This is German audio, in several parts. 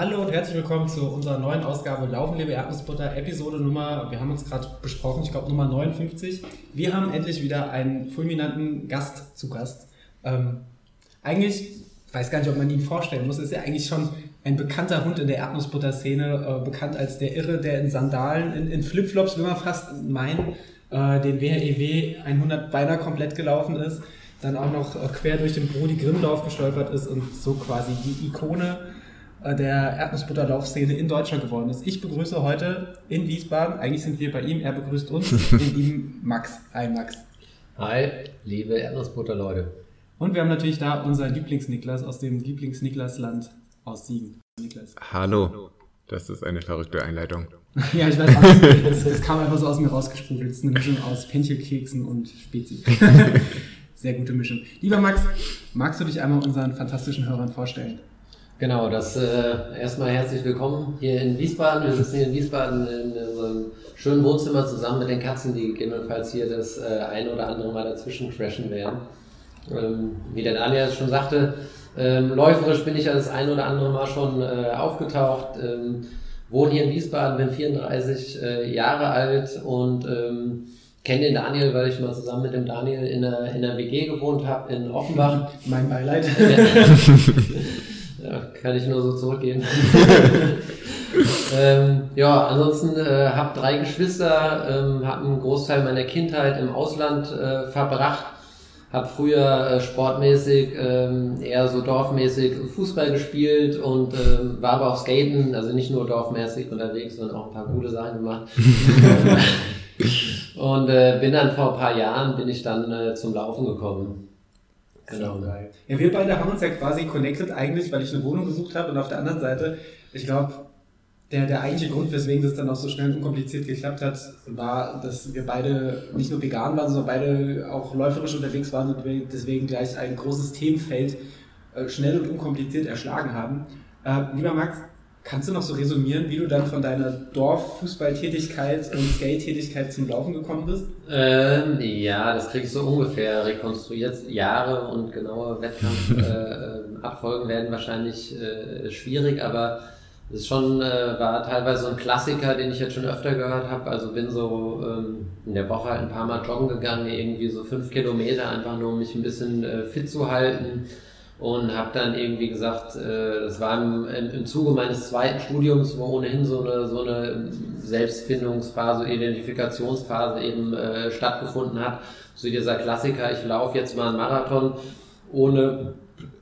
Hallo und herzlich willkommen zu unserer neuen Ausgabe Laufen liebe Erdnussbutter, Episode Nummer, wir haben uns gerade besprochen, ich glaube Nummer 59. Wir haben endlich wieder einen fulminanten Gast zu Gast. Ähm, eigentlich, ich weiß gar nicht, ob man ihn vorstellen muss, ist ja eigentlich schon ein bekannter Hund in der Erdnussbutter-Szene, äh, bekannt als der Irre, der in Sandalen, in, in Flipflops, will man fast meinen, äh, den WREW 100 beinahe komplett gelaufen ist, dann auch noch äh, quer durch den Brody Grimmlauf gestolpert ist und so quasi die Ikone der Erdnussbutterlaufszene in Deutschland geworden ist. Ich begrüße heute in Wiesbaden, eigentlich sind wir bei ihm, er begrüßt uns, den lieben Max. Hi Max. Hi, liebe Erdnussbutter-Leute. Und wir haben natürlich da unseren Lieblings-Niklas aus dem Lieblings-Niklas-Land aus Siegen. Niklas. Hallo. Das ist eine verrückte Einleitung. ja, ich weiß auch nicht. Es, es kam einfach so aus mir rausgesprudelt. Es ist eine Mischung aus Fenchelkeksen und Spezi. Sehr gute Mischung. Lieber Max, magst du dich einmal unseren fantastischen Hörern vorstellen? Genau, das äh, erstmal herzlich willkommen hier in Wiesbaden. Wir sitzen hier in Wiesbaden in, in so einem schönen Wohnzimmer zusammen mit den Katzen, die gegebenenfalls hier das äh, ein oder andere Mal dazwischen crashen werden. Ähm, wie der Daniel schon sagte, ähm, läuferisch bin ich ja das ein oder andere Mal schon äh, aufgetaucht. Ähm, wohne hier in Wiesbaden, bin 34 äh, Jahre alt und ähm, kenne den Daniel, weil ich mal zusammen mit dem Daniel in einer, in einer WG gewohnt habe in Offenbach. Mein Beileid. Kann ich nur so zurückgeben. ähm, ja, ansonsten äh, habe drei Geschwister, ähm, habe einen Großteil meiner Kindheit im Ausland äh, verbracht, habe früher äh, sportmäßig ähm, eher so dorfmäßig Fußball gespielt und ähm, war aber auch Skaten, also nicht nur dorfmäßig unterwegs, sondern auch ein paar coole Sachen gemacht. und äh, bin dann vor ein paar Jahren bin ich dann äh, zum Laufen gekommen. Genau. geil. Ja, wir beide haben uns ja quasi connected eigentlich, weil ich eine Wohnung gesucht habe und auf der anderen Seite, ich glaube, der, der eigentliche Grund, weswegen das dann auch so schnell und unkompliziert geklappt hat, war, dass wir beide nicht nur vegan waren, sondern beide auch läuferisch unterwegs waren und deswegen gleich ein großes Themenfeld äh, schnell und unkompliziert erschlagen haben. Äh, lieber Max, Kannst du noch so resümieren, wie du dann von deiner Dorffußballtätigkeit und Skate-Tätigkeit zum Laufen gekommen bist? Ähm, ja, das kriegst du ungefähr rekonstruiert. Jahre und genaue Wettkampfabfolgen äh, werden wahrscheinlich äh, schwierig, aber es schon, äh, war teilweise so ein Klassiker, den ich jetzt schon öfter gehört habe. Also bin so ähm, in der Woche halt ein paar Mal joggen gegangen, irgendwie so fünf Kilometer, einfach nur um mich ein bisschen äh, fit zu halten und habe dann irgendwie gesagt, äh, das war im, im Zuge meines zweiten Studiums, wo ohnehin so eine, so eine Selbstfindungsphase, Identifikationsphase eben äh, stattgefunden hat. So dieser Klassiker, ich laufe jetzt mal einen Marathon, ohne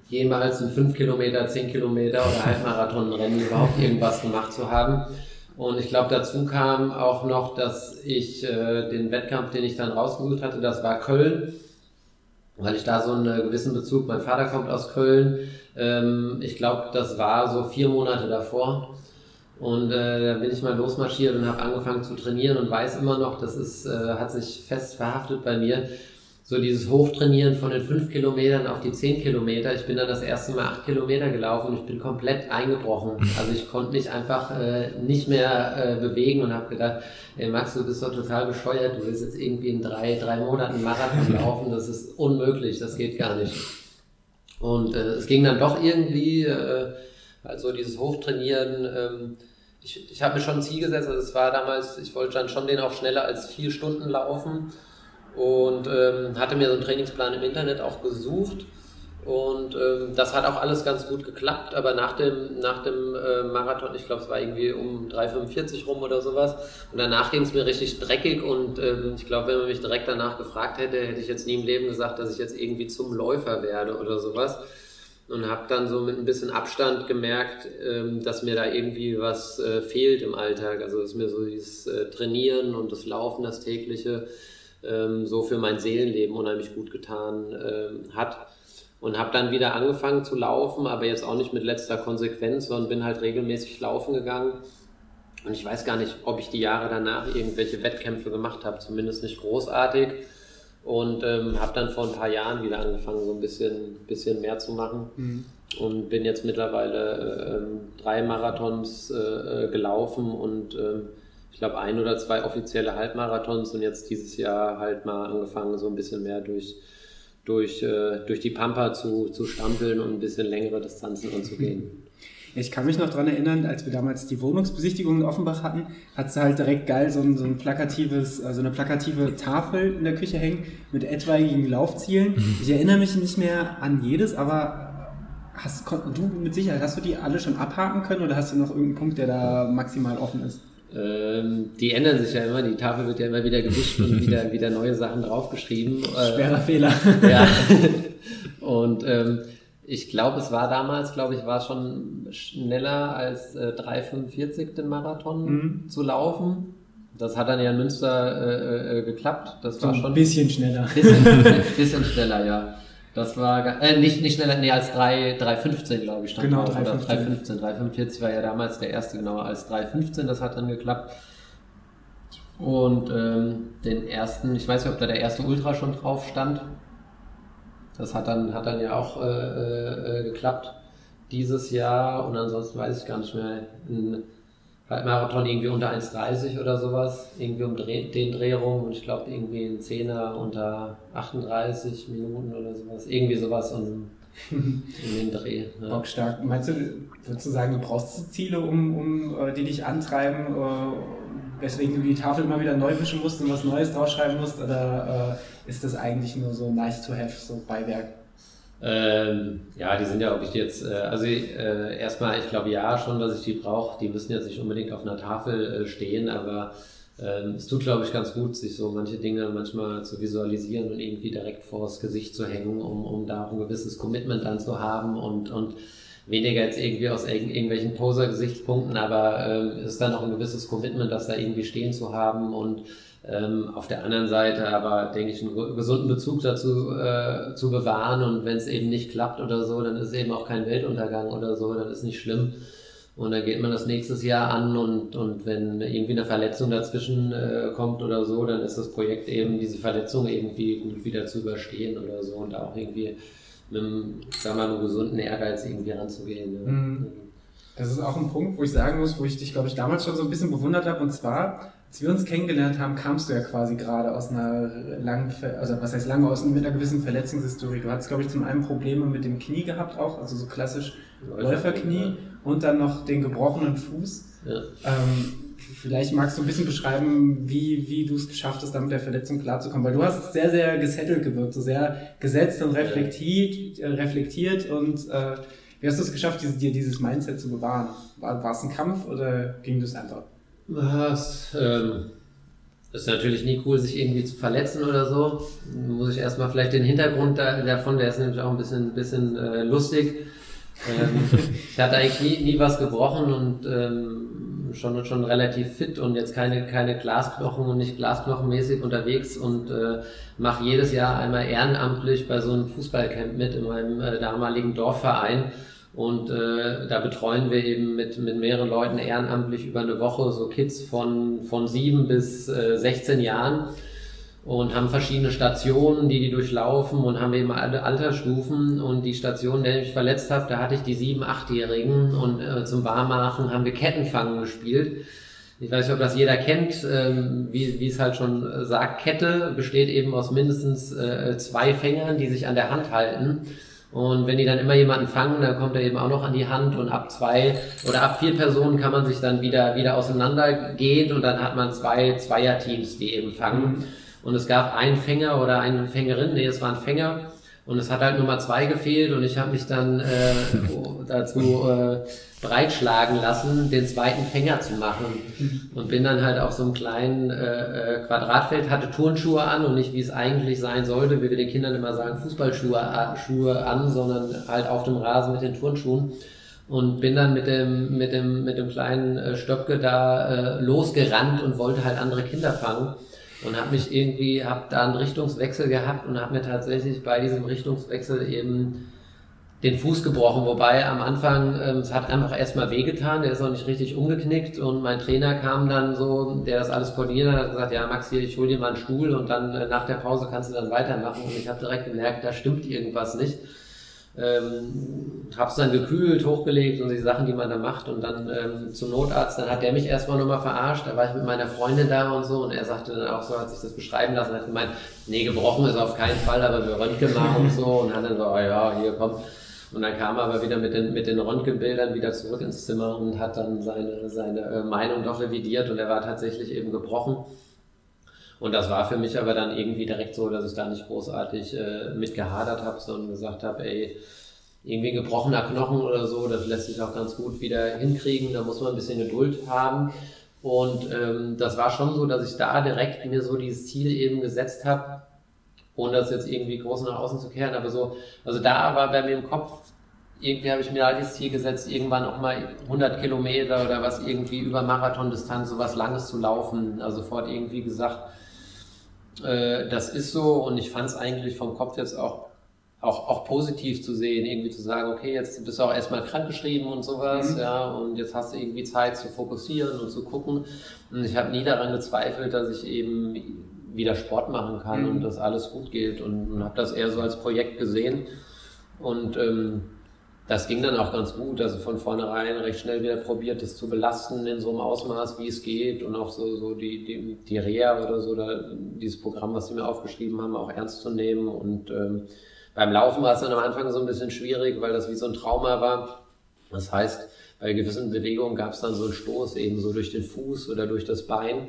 jemals einen 5 Kilometer, 10 Kilometer oder Halbmarathonrennen überhaupt irgendwas gemacht zu haben. Und ich glaube, dazu kam auch noch, dass ich äh, den Wettkampf, den ich dann rausgesucht hatte, das war Köln weil ich da so einen gewissen Bezug, mein Vater kommt aus Köln, ähm, ich glaube, das war so vier Monate davor. Und äh, da bin ich mal losmarschiert und habe angefangen zu trainieren und weiß immer noch, das ist, äh, hat sich fest verhaftet bei mir, so dieses Hochtrainieren von den fünf Kilometern auf die zehn Kilometer. Ich bin dann das erste Mal acht Kilometer gelaufen und ich bin komplett eingebrochen. Also ich konnte mich einfach äh, nicht mehr äh, bewegen und habe gedacht, ey Max, du bist doch total bescheuert. Du willst jetzt irgendwie in drei, drei Monaten Marathon laufen. Das ist unmöglich. Das geht gar nicht. Und äh, es ging dann doch irgendwie, äh, also dieses Hochtrainieren. Ähm, ich, ich habe mir schon ein Ziel gesetzt. Also es war damals, ich wollte dann schon den auch schneller als vier Stunden laufen und ähm, hatte mir so einen Trainingsplan im Internet auch gesucht. Und ähm, das hat auch alles ganz gut geklappt, aber nach dem, nach dem äh, Marathon, ich glaube, es war irgendwie um 3,45 rum oder sowas. Und danach ging es mir richtig dreckig und ähm, ich glaube, wenn man mich direkt danach gefragt hätte, hätte ich jetzt nie im Leben gesagt, dass ich jetzt irgendwie zum Läufer werde oder sowas. Und habe dann so mit ein bisschen Abstand gemerkt, ähm, dass mir da irgendwie was äh, fehlt im Alltag. Also dass mir so dieses äh, Trainieren und das Laufen, das tägliche, ähm, so für mein Seelenleben unheimlich gut getan ähm, hat. Und habe dann wieder angefangen zu laufen, aber jetzt auch nicht mit letzter Konsequenz, sondern bin halt regelmäßig laufen gegangen. Und ich weiß gar nicht, ob ich die Jahre danach irgendwelche Wettkämpfe gemacht habe, zumindest nicht großartig. Und ähm, habe dann vor ein paar Jahren wieder angefangen, so ein bisschen, bisschen mehr zu machen. Mhm. Und bin jetzt mittlerweile äh, drei Marathons äh, äh gelaufen und äh, ich glaube, ein oder zwei offizielle Halbmarathons und jetzt dieses Jahr halt mal angefangen, so ein bisschen mehr durch, durch, äh, durch die Pampa zu, zu stampeln und ein bisschen längere Distanzen anzugehen. Ich kann mich noch dran erinnern, als wir damals die Wohnungsbesichtigung in Offenbach hatten, hat sie halt direkt geil so ein, so ein plakatives, also eine plakative Tafel in der Küche hängen mit etwaigen Laufzielen. Mhm. Ich erinnere mich nicht mehr an jedes, aber hast du mit Sicherheit, hast du die alle schon abhaken können oder hast du noch irgendeinen Punkt, der da maximal offen ist? Ähm, die ändern sich ja immer, die Tafel wird ja immer wieder gewischt und wieder, wieder neue Sachen draufgeschrieben. Äh, Schwerer Fehler. Ja. Und ähm, ich glaube, es war damals, glaube ich, war schon schneller als äh, 3,45 den Marathon mhm. zu laufen. Das hat dann ja in Münster äh, äh, geklappt. Das war so schon. Ein bisschen schneller. Bisschen, bisschen schneller, ja. Das war äh, nicht, nicht schneller, nee, als 3,15 glaube ich stand Genau, 3,15. 3,45 war ja damals der erste, genau, als 3,15, das hat dann geklappt. Und ähm, den ersten, ich weiß nicht, ob da der erste Ultra schon drauf stand. Das hat dann, hat dann ja auch äh, äh, geklappt dieses Jahr und ansonsten weiß ich gar nicht mehr. Ein Halbmarathon irgendwie unter 1,30 oder sowas, irgendwie um den Dreh rum und ich glaube irgendwie ein Zehner unter 38 Minuten oder sowas, irgendwie sowas und in den Dreh. Ja. Bockstark. Meinst du, würdest du sagen, du brauchst Ziele, um, um äh, die dich antreiben, äh, weswegen du die Tafel immer wieder neu wischen musst und was Neues draufschreiben musst oder äh, ist das eigentlich nur so nice to have, so Beiwerk? Ähm, ja, die sind ja, ob ich die jetzt, äh, also äh, erstmal, ich glaube ja schon, dass ich die brauche. Die müssen jetzt nicht unbedingt auf einer Tafel äh, stehen, aber ähm, es tut, glaube ich, ganz gut, sich so manche Dinge manchmal zu visualisieren und irgendwie direkt vors Gesicht zu hängen, um, um da auch ein gewisses Commitment dann zu haben und, und weniger jetzt irgendwie aus irg irgendwelchen Poser-Gesichtspunkten, aber äh, ist dann auch ein gewisses Commitment, das da irgendwie stehen zu haben und ähm, auf der anderen Seite aber, denke ich, einen gesunden Bezug dazu äh, zu bewahren und wenn es eben nicht klappt oder so, dann ist eben auch kein Weltuntergang oder so, dann ist nicht schlimm. Und dann geht man das nächstes Jahr an und, und wenn irgendwie eine Verletzung dazwischen äh, kommt oder so, dann ist das Projekt eben, diese Verletzung irgendwie gut wieder zu überstehen oder so und auch irgendwie mit einem, sagen wir mal, einem gesunden Ehrgeiz irgendwie ranzugehen. Ja. Mhm. Das ist auch ein Punkt, wo ich sagen muss, wo ich dich, glaube ich, damals schon so ein bisschen bewundert habe. Und zwar, als wir uns kennengelernt haben, kamst du ja quasi gerade aus einer langen, also was heißt lange, aus mit einer gewissen Verletzungshistorie. Du hattest, glaube ich, zum einen Probleme mit dem Knie gehabt auch, also so klassisch Läuferknie und dann noch den gebrochenen Fuß. Ja. Ähm, vielleicht magst du ein bisschen beschreiben, wie, wie du es geschafft hast, da mit der Verletzung klarzukommen, weil du hast sehr, sehr gesettelt gewirkt, so sehr gesetzt und reflektiert, äh, reflektiert und äh, wie hast du es geschafft, diese, dir dieses Mindset zu bewahren? War, war es ein Kampf oder ging das einfach? Was, ähm, ist natürlich nie cool, sich irgendwie zu verletzen oder so. Muss ich erstmal vielleicht den Hintergrund da, davon, der ist nämlich auch ein bisschen, bisschen äh, lustig. Ähm, ich hatte eigentlich nie, nie was gebrochen und ähm, schon, schon relativ fit und jetzt keine, keine Glasknochen und nicht glasknochenmäßig unterwegs und äh, mache jedes Jahr einmal ehrenamtlich bei so einem Fußballcamp mit in meinem äh, damaligen Dorfverein und äh, da betreuen wir eben mit, mit mehreren Leuten ehrenamtlich über eine Woche so Kids von, von sieben bis äh, 16 Jahren und haben verschiedene Stationen, die die durchlaufen und haben eben alle Altersstufen und die Station, der ich verletzt habe, da hatte ich die sieben, achtjährigen und äh, zum Warmmachen haben wir Kettenfangen gespielt. Ich weiß nicht, ob das jeder kennt, ähm, wie, wie es halt schon sagt, Kette besteht eben aus mindestens äh, zwei Fängern, die sich an der Hand halten und wenn die dann immer jemanden fangen, dann kommt er eben auch noch an die Hand und ab zwei oder ab vier Personen kann man sich dann wieder, wieder auseinandergehen und dann hat man zwei Zweierteams, die eben fangen. Mhm. Und es gab einen Fänger oder eine Fängerin, nee, es war ein Fänger und es hat halt Nummer zwei gefehlt und ich habe mich dann äh, dazu äh, breitschlagen lassen, den zweiten Fänger zu machen. Und bin dann halt auf so einem kleinen äh, äh, Quadratfeld, hatte Turnschuhe an und nicht wie es eigentlich sein sollte, wie wir den Kindern immer sagen, Fußballschuhe äh, Schuhe an, sondern halt auf dem Rasen mit den Turnschuhen. Und bin dann mit dem, mit dem, mit dem kleinen äh, Stöpke da äh, losgerannt und wollte halt andere Kinder fangen. Und habe mich irgendwie, habe da einen Richtungswechsel gehabt und habe mir tatsächlich bei diesem Richtungswechsel eben den Fuß gebrochen, wobei am Anfang ähm, es hat einfach erstmal wehgetan, der ist auch nicht richtig umgeknickt und mein Trainer kam dann so, der das alles koordiniert hat, hat gesagt, ja Max, hier, ich hol dir mal einen Stuhl und dann äh, nach der Pause kannst du dann weitermachen und ich habe direkt gemerkt, da stimmt irgendwas nicht. Ähm, hab's dann gekühlt, hochgelegt und die Sachen, die man da macht. Und dann ähm, zum Notarzt, dann hat der mich erstmal nochmal verarscht, da war ich mit meiner Freundin da und so. Und er sagte dann auch so, hat sich das beschreiben lassen, hat gemeint, nee, gebrochen ist auf keinen Fall, aber wir röntgen mal und so. Und hat dann so, oh ja, hier komm, Und dann kam er aber wieder mit den, mit den Röntgenbildern wieder zurück ins Zimmer und hat dann seine, seine äh, Meinung doch revidiert. Und er war tatsächlich eben gebrochen. Und das war für mich aber dann irgendwie direkt so, dass ich da nicht großartig äh, mit gehadert habe, sondern gesagt habe, ey, irgendwie ein gebrochener Knochen oder so, das lässt sich auch ganz gut wieder hinkriegen, da muss man ein bisschen Geduld haben. Und ähm, das war schon so, dass ich da direkt mir so dieses Ziel eben gesetzt habe, ohne das jetzt irgendwie groß nach außen zu kehren, aber so, also da war bei mir im Kopf, irgendwie habe ich mir halt das Ziel gesetzt, irgendwann auch mal 100 Kilometer oder was irgendwie über Marathondistanz, so was Langes zu laufen. Also sofort irgendwie gesagt, äh, das ist so und ich fand es eigentlich vom Kopf jetzt auch, auch, auch positiv zu sehen, irgendwie zu sagen, okay, jetzt bist du auch erstmal krankgeschrieben und sowas, mhm. ja, und jetzt hast du irgendwie Zeit zu fokussieren und zu gucken. Und ich habe nie daran gezweifelt, dass ich eben wieder Sport machen kann mhm. und dass alles gut geht und, und habe das eher so als Projekt gesehen. Und ähm, das ging dann auch ganz gut. Also von vornherein recht schnell wieder probiert, das zu belasten in so einem Ausmaß, wie es geht und auch so, so die, die, die Reha oder so, oder dieses Programm, was sie mir aufgeschrieben haben, auch ernst zu nehmen. Und ähm, beim Laufen war es dann am Anfang so ein bisschen schwierig, weil das wie so ein Trauma war. Das heißt, bei gewissen Bewegungen gab es dann so einen Stoß eben so durch den Fuß oder durch das Bein.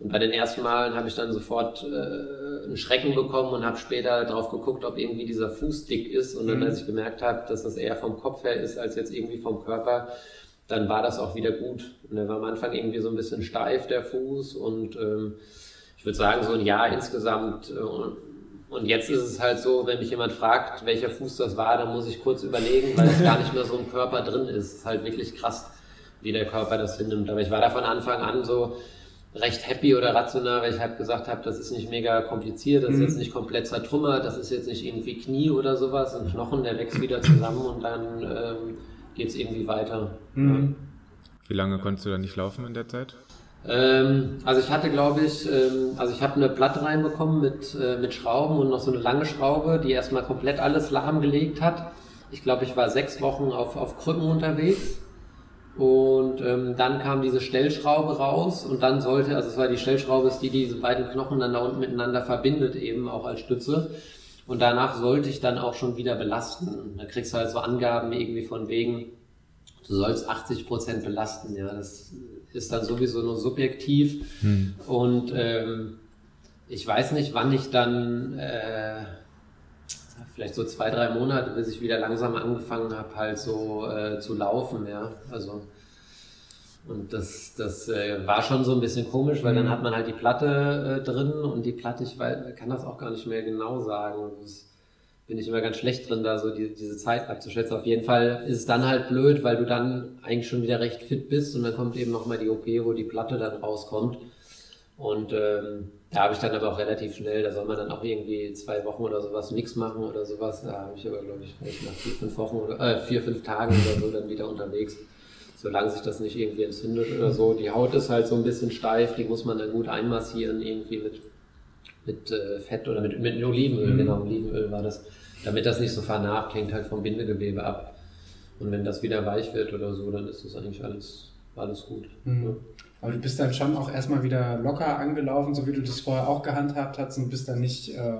Und bei den ersten Malen habe ich dann sofort äh, einen Schrecken bekommen und habe später drauf geguckt, ob irgendwie dieser Fuß dick ist. Und dann, mhm. als ich gemerkt habe, dass das eher vom Kopf her ist als jetzt irgendwie vom Körper, dann war das auch wieder gut. Und der war am Anfang irgendwie so ein bisschen steif, der Fuß. Und ähm, ich würde sagen, so ein Jahr insgesamt. Äh, und jetzt ist es halt so, wenn mich jemand fragt, welcher Fuß das war, dann muss ich kurz überlegen, weil es gar nicht mehr so im Körper drin ist. Es ist halt wirklich krass, wie der Körper das hinnimmt. Aber ich war da von Anfang an so, recht happy oder rational, weil ich halt gesagt habe, das ist nicht mega kompliziert, das ist mhm. jetzt nicht komplett zertrümmert, das ist jetzt nicht irgendwie Knie oder sowas, ein Knochen, der wächst wieder zusammen und dann ähm, geht es irgendwie weiter. Mhm. Ja. Wie lange konntest du dann nicht laufen in der Zeit? Ähm, also ich hatte, glaube ich, ähm, also ich habe eine Platte reinbekommen mit, äh, mit Schrauben und noch so eine lange Schraube, die erstmal komplett alles lahmgelegt hat. Ich glaube, ich war sechs Wochen auf, auf Krücken unterwegs und ähm, dann kam diese Stellschraube raus und dann sollte, also es war die Stellschraube, ist die, die diese beiden Knochen dann da unten miteinander verbindet, eben auch als Stütze. Und danach sollte ich dann auch schon wieder belasten. Da kriegst du halt so Angaben irgendwie von wegen, du sollst 80 Prozent belasten. Ja, das ist dann sowieso nur subjektiv. Hm. Und ähm, ich weiß nicht, wann ich dann äh, vielleicht so zwei, drei Monate, bis ich wieder langsam angefangen habe, halt so äh, zu laufen, ja. Also und das, das äh, war schon so ein bisschen komisch, weil mhm. dann hat man halt die Platte äh, drin und die Platte, ich weiß, kann das auch gar nicht mehr genau sagen. Das bin ich immer ganz schlecht drin, da so die, diese Zeit abzuschätzen. Auf jeden Fall ist es dann halt blöd, weil du dann eigentlich schon wieder recht fit bist und dann kommt eben nochmal die OP, wo die Platte dann rauskommt. Und ähm, da habe ich dann aber auch relativ schnell, da soll man dann auch irgendwie zwei Wochen oder sowas nichts machen oder sowas. Da habe ich aber, glaube ich, vielleicht nach vier, fünf Wochen oder äh, vier, fünf Tagen oder so dann wieder unterwegs. Solange sich das nicht irgendwie entzündet oder so. Die Haut ist halt so ein bisschen steif, die muss man dann gut einmassieren, irgendwie mit, mit äh, Fett oder mit, mit Olivenöl, mhm. genau, Olivenöl war das, damit das nicht so vernarbt, hängt halt vom Bindegewebe ab. Und wenn das wieder weich wird oder so, dann ist das eigentlich alles, alles gut. Mhm. Ja. Aber du bist dann schon auch erstmal wieder locker angelaufen, so wie du das vorher auch gehandhabt hast und bist dann nicht, äh,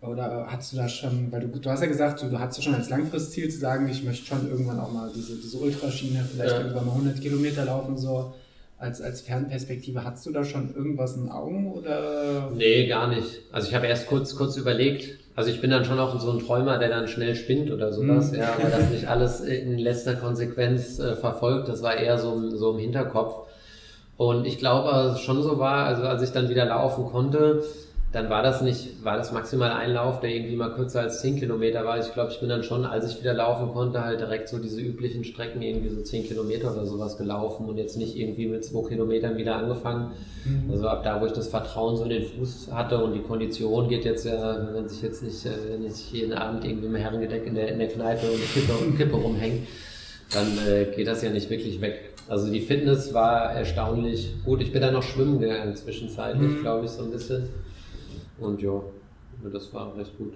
oder hast du da schon, weil du, du hast ja gesagt, du, du hattest schon als Langfristziel zu sagen, ich möchte schon irgendwann auch mal diese, diese Ultraschiene, vielleicht ja. irgendwann mal 100 Kilometer laufen, so als, als Fernperspektive. Hast du da schon irgendwas in Augen oder? Nee, gar nicht. Also ich habe erst kurz, kurz überlegt, also ich bin dann schon auch so ein Träumer, der dann schnell spinnt oder sowas, mhm. ja, aber das nicht alles in letzter Konsequenz äh, verfolgt. Das war eher so, so im Hinterkopf. Und ich glaube, dass es schon so war, also als ich dann wieder laufen konnte, dann war das nicht, war das maximal ein Lauf, der irgendwie mal kürzer als 10 Kilometer war. Ich glaube, ich bin dann schon, als ich wieder laufen konnte, halt direkt so diese üblichen Strecken, irgendwie so 10 Kilometer oder sowas gelaufen und jetzt nicht irgendwie mit 2 Kilometern wieder angefangen. Mhm. Also ab da, wo ich das Vertrauen so in den Fuß hatte und die Kondition geht jetzt ja, wenn sich jetzt nicht, äh, nicht jeden Abend irgendwie im Herrengedeck in der, in der Kneipe und Kippe, Kippe rumhängt, dann äh, geht das ja nicht wirklich weg. Also die Fitness war erstaunlich gut. Ich bin da noch schwimmen gegangen zwischenzeitlich, mhm. glaube ich, so ein bisschen. Und ja, das war recht gut.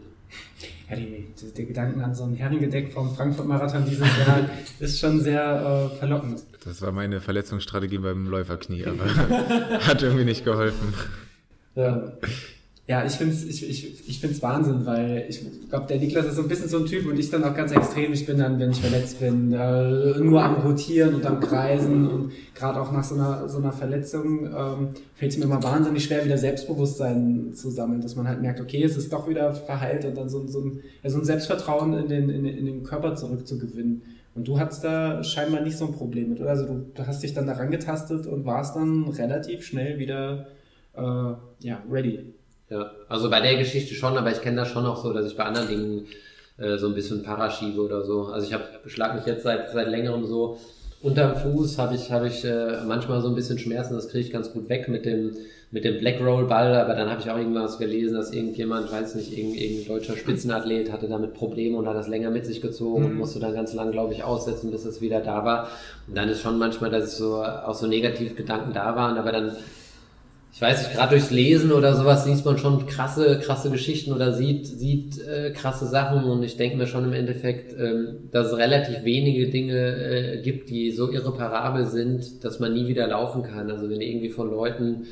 Ja, die, die, die Gedanken an so ein Heringedeck vom Frankfurt-Marathon dieses Jahr ist schon sehr äh, verlockend. Das war meine Verletzungsstrategie beim Läuferknie, aber hat irgendwie nicht geholfen. Ja. Ja, ich finde es ich, ich, ich find's Wahnsinn, weil ich glaube, der Niklas ist so ein bisschen so ein Typ und ich dann auch ganz extrem. Ich bin dann, wenn ich verletzt bin, äh, nur am Rotieren und am Kreisen und gerade auch nach so einer, so einer Verletzung ähm, fällt es mir immer wahnsinnig schwer, wieder Selbstbewusstsein zu sammeln, dass man halt merkt, okay, es ist doch wieder verheilt und dann so, so, ein, ja, so ein Selbstvertrauen in den, in, in den Körper zurückzugewinnen. Und du hattest da scheinbar nicht so ein Problem mit, oder? Also du, du hast dich dann daran getastet und warst dann relativ schnell wieder äh, ja, ready. Ja, also bei der Geschichte schon, aber ich kenne das schon auch so, dass ich bei anderen Dingen äh, so ein bisschen paraschiebe oder so. Also ich habe beschlag mich jetzt seit seit längerem so unterm Fuß habe ich habe ich äh, manchmal so ein bisschen Schmerzen, das kriege ich ganz gut weg mit dem mit dem Black Roll Ball, aber dann habe ich auch irgendwas gelesen, dass irgendjemand, weiß nicht, irgendein, irgendein deutscher Spitzenathlet hatte damit Probleme und hat das länger mit sich gezogen mhm. und musste dann ganz lang, glaube ich, aussetzen, bis es wieder da war. Und dann ist schon manchmal, dass es so auch so negativ Gedanken da waren, aber dann ich weiß nicht, gerade durchs Lesen oder sowas liest man schon krasse, krasse Geschichten oder sieht, sieht äh, krasse Sachen und ich denke mir schon im Endeffekt, ähm, dass es relativ wenige Dinge äh, gibt, die so irreparabel sind, dass man nie wieder laufen kann. Also wenn du irgendwie von Leuten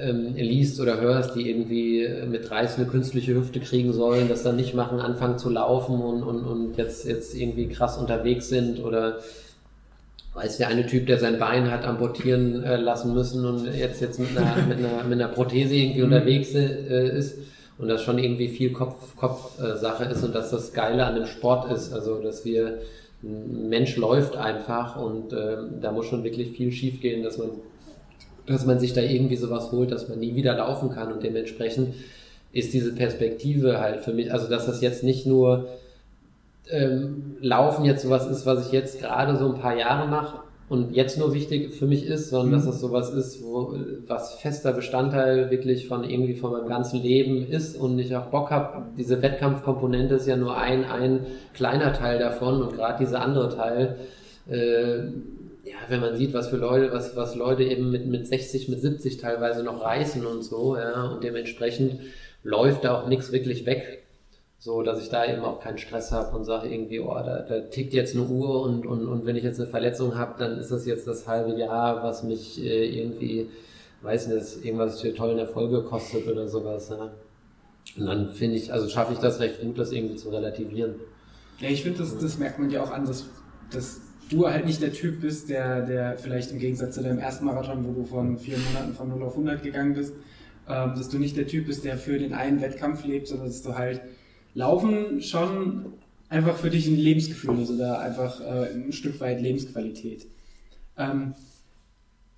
ähm, liest oder hörst, die irgendwie mit 30 eine künstliche Hüfte kriegen sollen, das dann nicht machen, anfangen zu laufen und, und, und jetzt, jetzt irgendwie krass unterwegs sind oder weiß der eine Typ, der sein Bein hat amputieren äh, lassen müssen und jetzt, jetzt mit, einer, mit, einer, mit einer Prothese irgendwie mhm. unterwegs äh, ist und das schon irgendwie viel Kopf, Kopf-Sache äh, ist und dass das Geile an dem Sport ist, also dass wir, ein Mensch läuft einfach und äh, da muss schon wirklich viel schief gehen, dass man, dass man sich da irgendwie sowas holt, dass man nie wieder laufen kann und dementsprechend ist diese Perspektive halt für mich, also dass das jetzt nicht nur ähm, Laufen jetzt sowas ist, was ich jetzt gerade so ein paar Jahre mache und jetzt nur wichtig für mich ist, sondern mhm. dass das sowas ist, wo, was fester Bestandteil wirklich von irgendwie von meinem ganzen Leben ist und ich auch Bock habe. Diese Wettkampfkomponente ist ja nur ein, ein kleiner Teil davon und gerade dieser andere Teil, äh, ja, wenn man sieht, was für Leute, was, was Leute eben mit, mit 60, mit 70 teilweise noch reißen und so, ja, und dementsprechend läuft da auch nichts wirklich weg so dass ich da eben auch keinen Stress habe und sage irgendwie, oh, da, da tickt jetzt eine Uhr und, und, und wenn ich jetzt eine Verletzung habe, dann ist das jetzt das halbe Jahr, was mich äh, irgendwie, weiß nicht, irgendwas für tollen Erfolge kostet oder sowas. Ja. Und dann finde ich, also schaffe ich das recht gut, das irgendwie zu relativieren. Ja, ich finde, das, das merkt man ja auch an, dass, dass du halt nicht der Typ bist, der, der vielleicht im Gegensatz zu deinem ersten Marathon, wo du von vier Monaten von 0 auf 100 gegangen bist, ähm, dass du nicht der Typ bist, der für den einen Wettkampf lebt, sondern dass du halt Laufen schon einfach für dich ein Lebensgefühl ist oder einfach äh, ein Stück weit Lebensqualität. Ähm,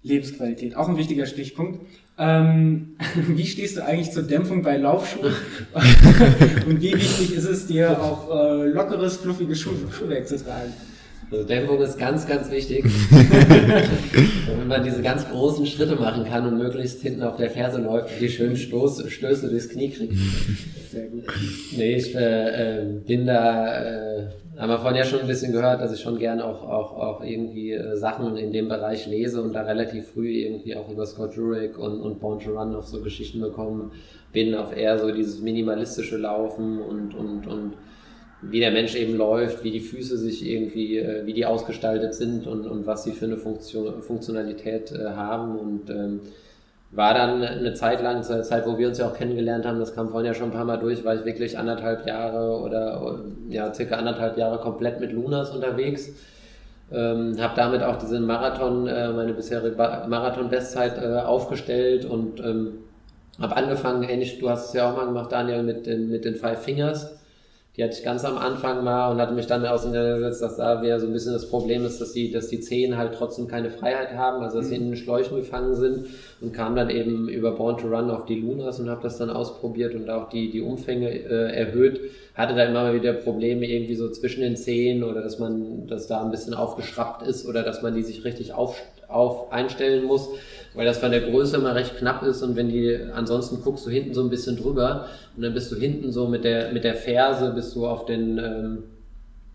Lebensqualität, auch ein wichtiger Stichpunkt. Ähm, wie stehst du eigentlich zur Dämpfung bei Laufschuhen? Und wie wichtig ist es dir, auch äh, lockeres, fluffiges Schuh Schuhwerk zu tragen? Also Dämpfung ist ganz, ganz wichtig. wenn man diese ganz großen Schritte machen kann und möglichst hinten auf der Ferse läuft und die schönen Stoß, Stöße durchs Knie kriegt. Sehr gut. Nee, ich äh, äh, bin da, äh, haben wir vorhin ja schon ein bisschen gehört, dass ich schon gern auch, auch, auch irgendwie äh, Sachen in dem Bereich lese und da relativ früh irgendwie auch über Scott Jurek und, und Born to Run auf so Geschichten bekommen bin, auf eher so dieses minimalistische Laufen und, und, und wie der Mensch eben läuft, wie die Füße sich irgendwie, äh, wie die ausgestaltet sind und, und was sie für eine Funktion, Funktionalität äh, haben und ähm, war dann eine Zeit lang, zur Zeit, wo wir uns ja auch kennengelernt haben, das kam vorhin ja schon ein paar Mal durch, war ich wirklich anderthalb Jahre oder ja, circa anderthalb Jahre komplett mit Lunas unterwegs. Ähm, habe damit auch diesen Marathon, äh, meine bisherige Marathon-Bestzeit äh, aufgestellt und ähm, habe angefangen, ähnlich, du hast es ja auch mal gemacht, Daniel, mit den, mit den Five Fingers die hatte ich ganz am Anfang mal und hatte mich dann auseinandergesetzt, dass da wieder so ein bisschen das Problem ist, dass die, dass die Zehen halt trotzdem keine Freiheit haben, also dass sie mhm. in den Schläuchen gefangen sind und kam dann eben über Born to Run auf die Lunas und habe das dann ausprobiert und auch die, die Umfänge äh, erhöht. Hatte da immer wieder Probleme irgendwie so zwischen den Zehen oder dass man, dass da ein bisschen aufgeschraubt ist oder dass man die sich richtig auf, auf einstellen muss weil das von der Größe immer recht knapp ist und wenn die, ansonsten guckst du hinten so ein bisschen drüber und dann bist du hinten so mit der, mit der Ferse, bist du auf den, ähm,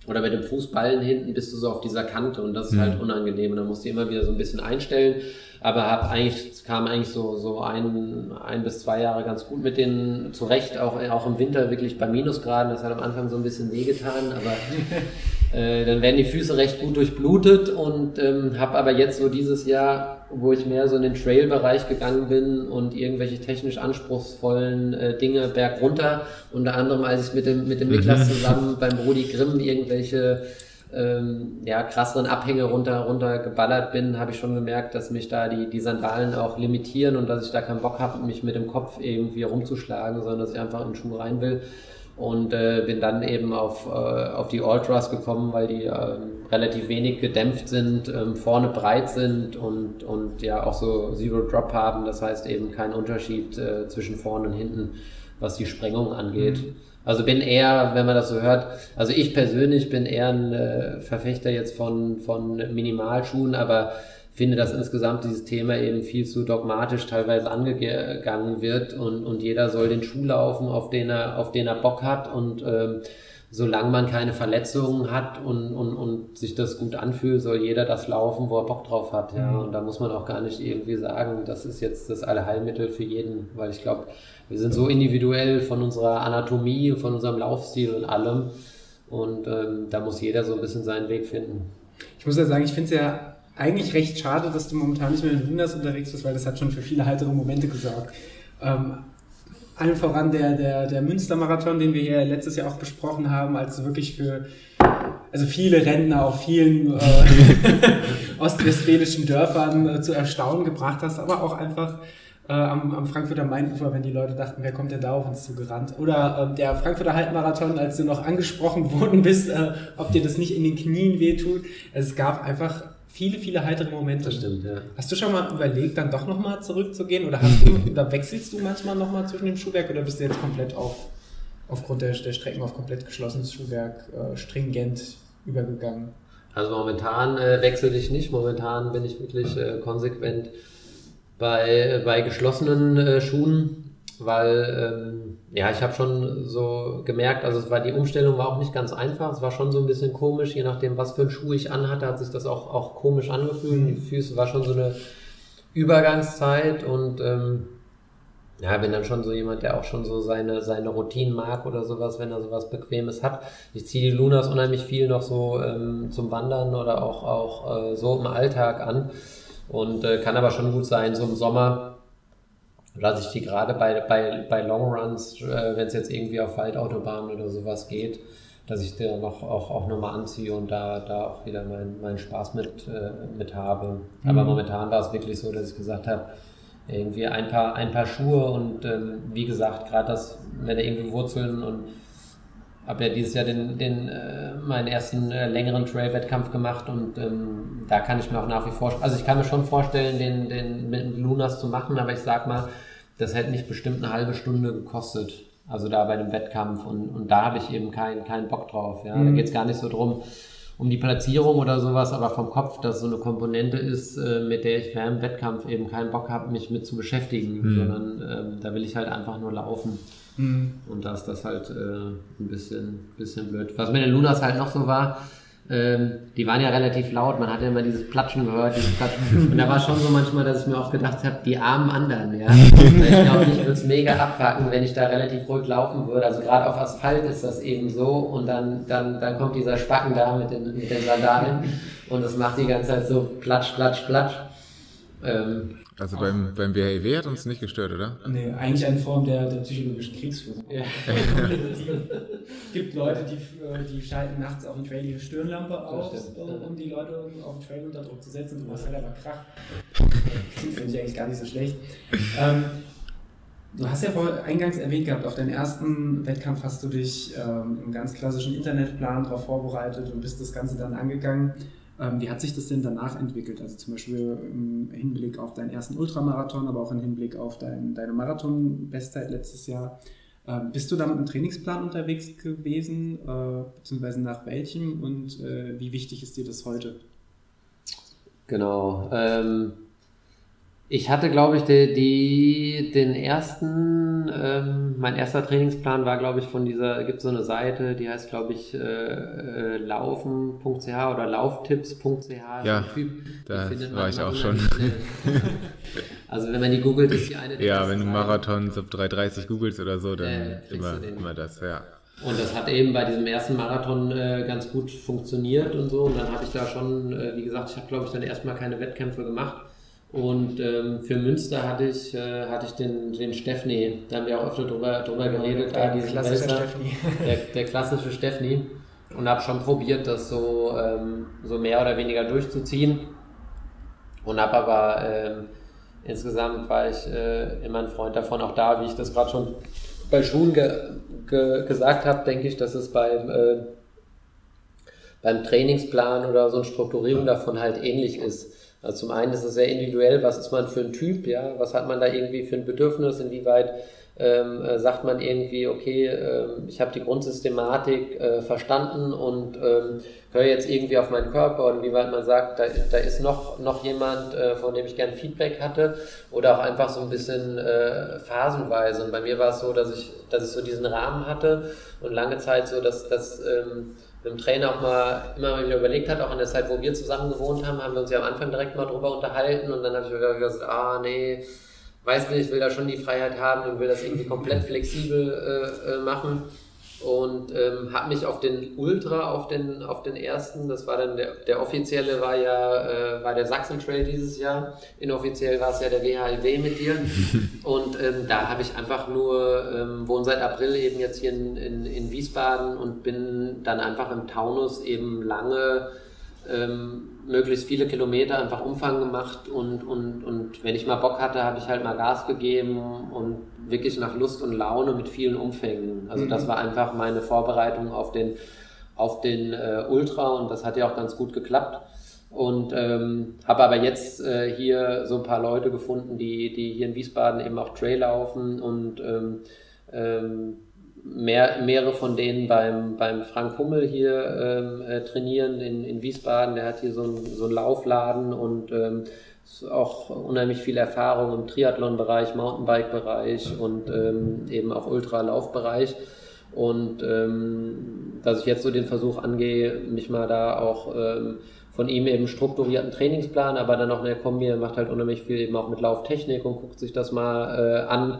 oder mit dem Fußballen hinten bist du so auf dieser Kante und das ist halt mhm. halt unangenehm und dann musst du immer wieder so ein bisschen einstellen. Aber hab eigentlich, kam eigentlich so, so ein, ein bis zwei Jahre ganz gut mit denen zurecht, auch, auch im Winter wirklich bei Minusgraden. Das hat am Anfang so ein bisschen wehgetan, aber Äh, dann werden die Füße recht gut durchblutet und ähm, habe aber jetzt so dieses Jahr, wo ich mehr so in den Trail-Bereich gegangen bin und irgendwelche technisch anspruchsvollen äh, Dinge bergunter, unter anderem als ich mit dem, mit dem Niklas zusammen beim Brody Grimm irgendwelche ähm, ja, krasseren Abhänge runter, runter geballert bin, habe ich schon gemerkt, dass mich da die, die Sandalen auch limitieren und dass ich da keinen Bock habe, mich mit dem Kopf irgendwie rumzuschlagen, sondern dass ich einfach in den Schuh rein will. Und äh, bin dann eben auf, äh, auf die Ultras gekommen, weil die äh, relativ wenig gedämpft sind, ähm, vorne breit sind und, und ja auch so Zero Drop haben. Das heißt eben kein Unterschied äh, zwischen vorne und hinten, was die Sprengung angeht. Mhm. Also bin eher, wenn man das so hört, also ich persönlich bin eher ein äh, Verfechter jetzt von, von Minimalschuhen, aber finde, dass insgesamt dieses Thema eben viel zu dogmatisch teilweise angegangen wird und, und jeder soll den Schuh laufen, auf den er, auf den er Bock hat und ähm, solange man keine Verletzungen hat und, und, und sich das gut anfühlt, soll jeder das laufen, wo er Bock drauf hat. Ja. Mhm. Und da muss man auch gar nicht irgendwie sagen, das ist jetzt das Allheilmittel für jeden, weil ich glaube, wir sind so individuell von unserer Anatomie, von unserem Laufstil und allem. Und ähm, da muss jeder so ein bisschen seinen Weg finden. Ich muss ja sagen, ich finde es ja eigentlich recht schade, dass du momentan nicht mehr in Lunas unterwegs bist, weil das hat schon für viele heitere Momente gesorgt. Ähm, allen voran der, der, der Münstermarathon, den wir hier letztes Jahr auch besprochen haben, als wirklich für also viele Rentner auf vielen äh, ostwestfälischen Dörfern äh, zu erstaunen gebracht hast, aber auch einfach äh, am, am Frankfurter Mainufer, wenn die Leute dachten, wer kommt denn da auf uns zugerannt? Oder ähm, der Frankfurter Halbmarathon, als du noch angesprochen worden bist, äh, ob dir das nicht in den Knien wehtut. Es gab einfach viele, viele heitere Momente. Das stimmt, ja. Hast du schon mal überlegt, dann doch nochmal zurückzugehen? Oder, hast du, oder wechselst du manchmal nochmal zwischen dem Schuhwerk oder bist du jetzt komplett auf, aufgrund der, der Strecken auf komplett geschlossenes Schuhwerk äh, stringent übergegangen? Also momentan äh, wechsle ich nicht. Momentan bin ich wirklich äh, konsequent bei, bei geschlossenen äh, Schuhen weil ähm, ja, ich habe schon so gemerkt, also es war die Umstellung war auch nicht ganz einfach, es war schon so ein bisschen komisch, je nachdem, was für einen Schuh ich anhatte, hat sich das auch, auch komisch angefühlt. Die Füße war schon so eine Übergangszeit und ähm, ja, bin dann schon so jemand, der auch schon so seine, seine Routinen mag oder sowas, wenn er sowas Bequemes hat. Ich ziehe die Lunas unheimlich viel noch so ähm, zum Wandern oder auch, auch äh, so im Alltag an. Und äh, kann aber schon gut sein, so im Sommer dass ich die gerade bei, bei, bei Longruns, äh, wenn es jetzt irgendwie auf Waldautobahnen oder sowas geht, dass ich da noch auch, auch nochmal anziehe und da, da auch wieder meinen mein Spaß mit, äh, mit habe. Mhm. Aber momentan war es wirklich so, dass ich gesagt habe, irgendwie ein paar, ein paar Schuhe und ähm, wie gesagt, gerade das, wenn er irgendwie Wurzeln und habe ja dieses Jahr den, den äh, meinen ersten äh, längeren Trail-Wettkampf gemacht und ähm, da kann ich mir auch nach wie vor, also ich kann mir schon vorstellen, den, den mit Lunas zu machen, aber ich sag mal, das hätte nicht bestimmt eine halbe Stunde gekostet. Also da bei dem Wettkampf und, und da habe ich eben keinen keinen Bock drauf. Ja. Mhm. Da geht es gar nicht so drum, um die Platzierung oder sowas, aber vom Kopf, dass so eine Komponente ist, äh, mit der ich für einen Wettkampf eben keinen Bock habe, mich mit zu beschäftigen, mhm. sondern ähm, da will ich halt einfach nur laufen. Mhm. Und da ist das halt äh, ein bisschen, bisschen blöd. Was mit den Lunas halt noch so war, ähm, die waren ja relativ laut, man hat ja immer dieses Platschen gehört, dieses Platschen. Und da war schon so manchmal, dass ich mir auch gedacht habe, die armen anderen, ja. ich glaube, ich würde es mega abfacken, wenn ich da relativ ruhig laufen würde. Also gerade auf Asphalt ist das eben so und dann, dann, dann kommt dieser Spacken da mit den, mit den Sandalen und es macht die ganze Zeit so platsch, platsch, platsch. Ähm, also beim, beim WHEW hat uns nicht gestört, oder? Nee, eigentlich eine Form der, der psychologischen Kriegsführung. Ja. es gibt Leute, die, äh, die schalten nachts auf dem Trail ihre Stirnlampe aus, um die Leute auf dem Trail unter Druck zu setzen. Du hast halt aber Krach. Finde ich eigentlich gar nicht so schlecht. Ähm, du hast ja vor eingangs erwähnt gehabt, auf deinen ersten Wettkampf hast du dich ähm, im ganz klassischen Internetplan darauf vorbereitet und bist das Ganze dann angegangen. Ähm, wie hat sich das denn danach entwickelt? Also zum Beispiel im Hinblick auf deinen ersten Ultramarathon, aber auch im Hinblick auf dein, deine Marathon-Bestzeit letztes Jahr. Ähm, bist du da mit einem Trainingsplan unterwegs gewesen, äh, beziehungsweise nach welchem und äh, wie wichtig ist dir das heute? Genau. Ähm, ich hatte, glaube ich, die, die, den ersten, ähm, mein erster Trainingsplan war, glaube ich, von dieser, gibt so eine Seite, die heißt, glaube ich, äh, äh laufen.ch oder lauftipps.ch. Ja, typ, da war ich auch schon. also wenn man die googelt, ist die eine Ja, wenn du Marathon sub 330 googelst oder so, dann äh, immer, immer das, ja. Und das hat eben bei diesem ersten Marathon äh, ganz gut funktioniert und so. Und dann habe ich da schon, äh, wie gesagt, ich habe glaube ich dann erstmal keine Wettkämpfe gemacht. Und ähm, für Münster hatte ich, äh, hatte ich den, den Steffni, da haben wir auch öfter drüber, drüber geredet, der, da, klassische Wälzer, der, der klassische Steffni. Und habe schon probiert, das so, ähm, so mehr oder weniger durchzuziehen. Und habe aber ähm, insgesamt war ich äh, immer ein Freund davon, auch da, wie ich das gerade schon bei Schuhen ge, ge, gesagt habe, denke ich, dass es beim, äh, beim Trainingsplan oder so eine Strukturierung davon halt ähnlich ist. Also zum einen ist es sehr individuell, was ist man für ein Typ, ja, was hat man da irgendwie für ein Bedürfnis, inwieweit ähm, äh, sagt man irgendwie, okay, äh, ich habe die Grundsystematik äh, verstanden und ähm, höre jetzt irgendwie auf meinen Körper? Und wie weit man sagt, da, da ist noch, noch jemand, äh, von dem ich gern Feedback hatte? Oder auch einfach so ein bisschen äh, phasenweise. Und bei mir war es so, dass ich, dass ich so diesen Rahmen hatte. Und lange Zeit so, dass, dass ähm, mit dem Trainer auch mal immer wieder überlegt hat, auch in der Zeit, wo wir zusammen gewohnt haben, haben wir uns ja am Anfang direkt mal drüber unterhalten und dann habe ich mir gesagt, ah nee, weiß nicht, ich will da schon die Freiheit haben und will das irgendwie komplett flexibel äh, äh, machen und ähm, habe mich auf den Ultra, auf den, auf den ersten, das war dann der, der offizielle war ja äh, war der Sachsen Trail dieses Jahr, inoffiziell war es ja der WHLW mit dir. Und ähm, da habe ich einfach nur, ähm, wohne seit April eben jetzt hier in, in, in Wiesbaden und bin dann einfach im Taunus eben lange ähm, möglichst viele Kilometer einfach Umfang gemacht und, und, und wenn ich mal Bock hatte, habe ich halt mal Gas gegeben und wirklich nach Lust und Laune mit vielen Umfängen. Also mhm. das war einfach meine Vorbereitung auf den, auf den äh, Ultra und das hat ja auch ganz gut geklappt. Und ähm, habe aber jetzt äh, hier so ein paar Leute gefunden, die, die hier in Wiesbaden eben auch Trail laufen und ähm, ähm, mehr, mehrere von denen beim, beim Frank Hummel hier ähm, äh, trainieren in, in Wiesbaden. Der hat hier so einen so einen Laufladen und ähm, auch unheimlich viel Erfahrung im Triathlon-Bereich, Mountainbike-Bereich und ähm, eben auch Ultralaufbereich. Und ähm, dass ich jetzt so den Versuch angehe, mich mal da auch ähm, von ihm eben strukturierten Trainingsplan, aber dann auch in der Kombi, er macht halt unheimlich viel eben auch mit Lauftechnik und guckt sich das mal äh, an,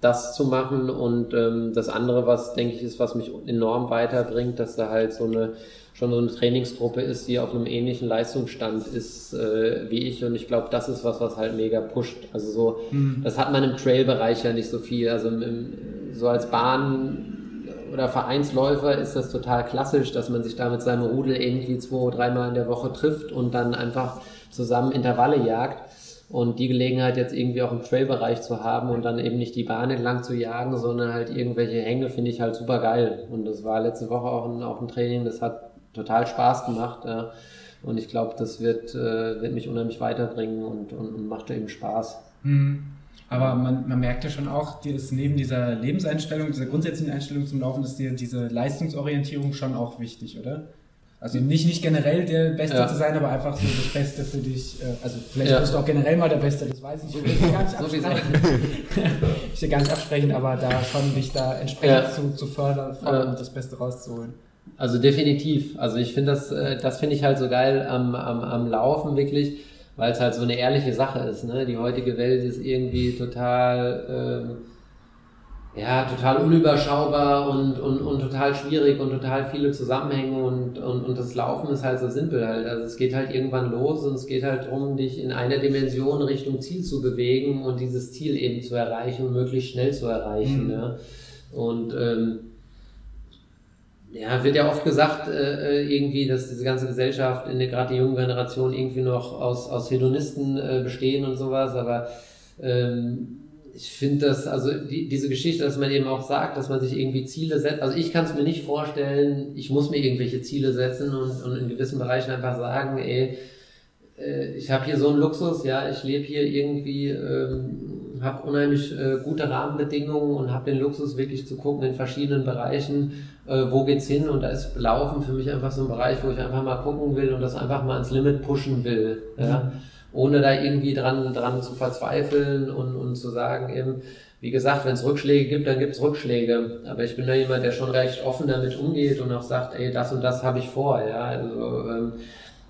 das zu machen. Und ähm, das andere, was denke ich ist, was mich enorm weiterbringt, dass da halt so eine schon so eine Trainingsgruppe ist, die auf einem ähnlichen Leistungsstand ist äh, wie ich. Und ich glaube, das ist was, was halt mega pusht. Also so, mhm. das hat man im Trail-Bereich ja nicht so viel. Also im, im, so als Bahn oder Vereinsläufer ist das total klassisch, dass man sich da mit seinem Rudel irgendwie zwei, dreimal in der Woche trifft und dann einfach zusammen Intervalle jagt. Und die Gelegenheit jetzt irgendwie auch im Trail-Bereich zu haben und dann eben nicht die Bahn entlang zu jagen, sondern halt irgendwelche Hänge, finde ich halt super geil. Und das war letzte Woche auch ein, auch ein Training, das hat total Spaß gemacht. Ja. Und ich glaube, das wird, äh, wird mich unheimlich weiterbringen und, und, und macht eben Spaß. Mhm. Aber man, man merkt ja schon auch, dass neben dieser Lebenseinstellung, dieser grundsätzlichen Einstellung zum Laufen, ist dir diese Leistungsorientierung schon auch wichtig, oder? Also nicht, nicht generell der Beste ja. zu sein, aber einfach so das Beste für dich. Äh, also vielleicht ja. bist du auch generell mal der Beste, das weiß ich. Ich will gar nicht absprechen. ich will gar nicht absprechen, aber da schon dich da entsprechend ja. zu, zu fördern und das Beste rauszuholen. Also definitiv. Also ich finde das, äh, das finde ich halt so geil am, am, am Laufen wirklich, weil es halt so eine ehrliche Sache ist. Ne? Die heutige Welt ist irgendwie total ähm, ja, total unüberschaubar und, und, und total schwierig und total viele Zusammenhänge und, und, und das Laufen ist halt so simpel halt. Also es geht halt irgendwann los und es geht halt darum, dich in einer Dimension Richtung Ziel zu bewegen und dieses Ziel eben zu erreichen und möglichst schnell zu erreichen. Mhm. Ne? Und ähm, ja, wird ja oft gesagt, äh, äh irgendwie, dass diese ganze Gesellschaft, in der gerade die jungen Generation irgendwie noch aus, aus Hedonisten äh, bestehen und sowas, aber ähm, ich finde das, also die, diese Geschichte, dass man eben auch sagt, dass man sich irgendwie Ziele setzt. Also ich kann es mir nicht vorstellen, ich muss mir irgendwelche Ziele setzen und, und in gewissen Bereichen einfach sagen, ey, äh, ich habe hier so einen Luxus, ja, ich lebe hier irgendwie, ähm, habe unheimlich äh, gute Rahmenbedingungen und habe den Luxus wirklich zu gucken in verschiedenen Bereichen, äh, wo geht's hin und da ist Laufen für mich einfach so ein Bereich, wo ich einfach mal gucken will und das einfach mal ans Limit pushen will. Ja. Mhm ohne da irgendwie dran, dran zu verzweifeln und, und zu sagen eben, wie gesagt, wenn es Rückschläge gibt, dann gibt es Rückschläge. Aber ich bin da jemand, der schon recht offen damit umgeht und auch sagt, ey, das und das habe ich vor, ja. Also ähm,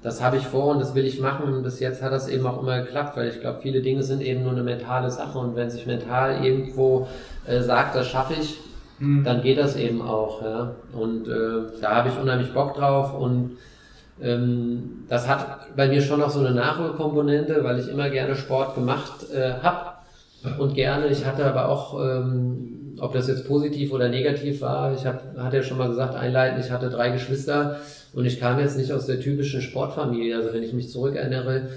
das habe ich vor und das will ich machen. Und bis jetzt hat das eben auch immer geklappt, weil ich glaube, viele Dinge sind eben nur eine mentale Sache und wenn sich mental irgendwo äh, sagt, das schaffe ich, mhm. dann geht das eben auch. Ja? Und äh, da habe ich unheimlich Bock drauf und ähm, das hat bei mir schon noch so eine Nachholkomponente, weil ich immer gerne Sport gemacht äh, habe und gerne. Ich hatte aber auch, ähm, ob das jetzt positiv oder negativ war, ich hab, hatte ja schon mal gesagt, einleitend, ich hatte drei Geschwister und ich kam jetzt nicht aus der typischen Sportfamilie. Also wenn ich mich zurückerinnere,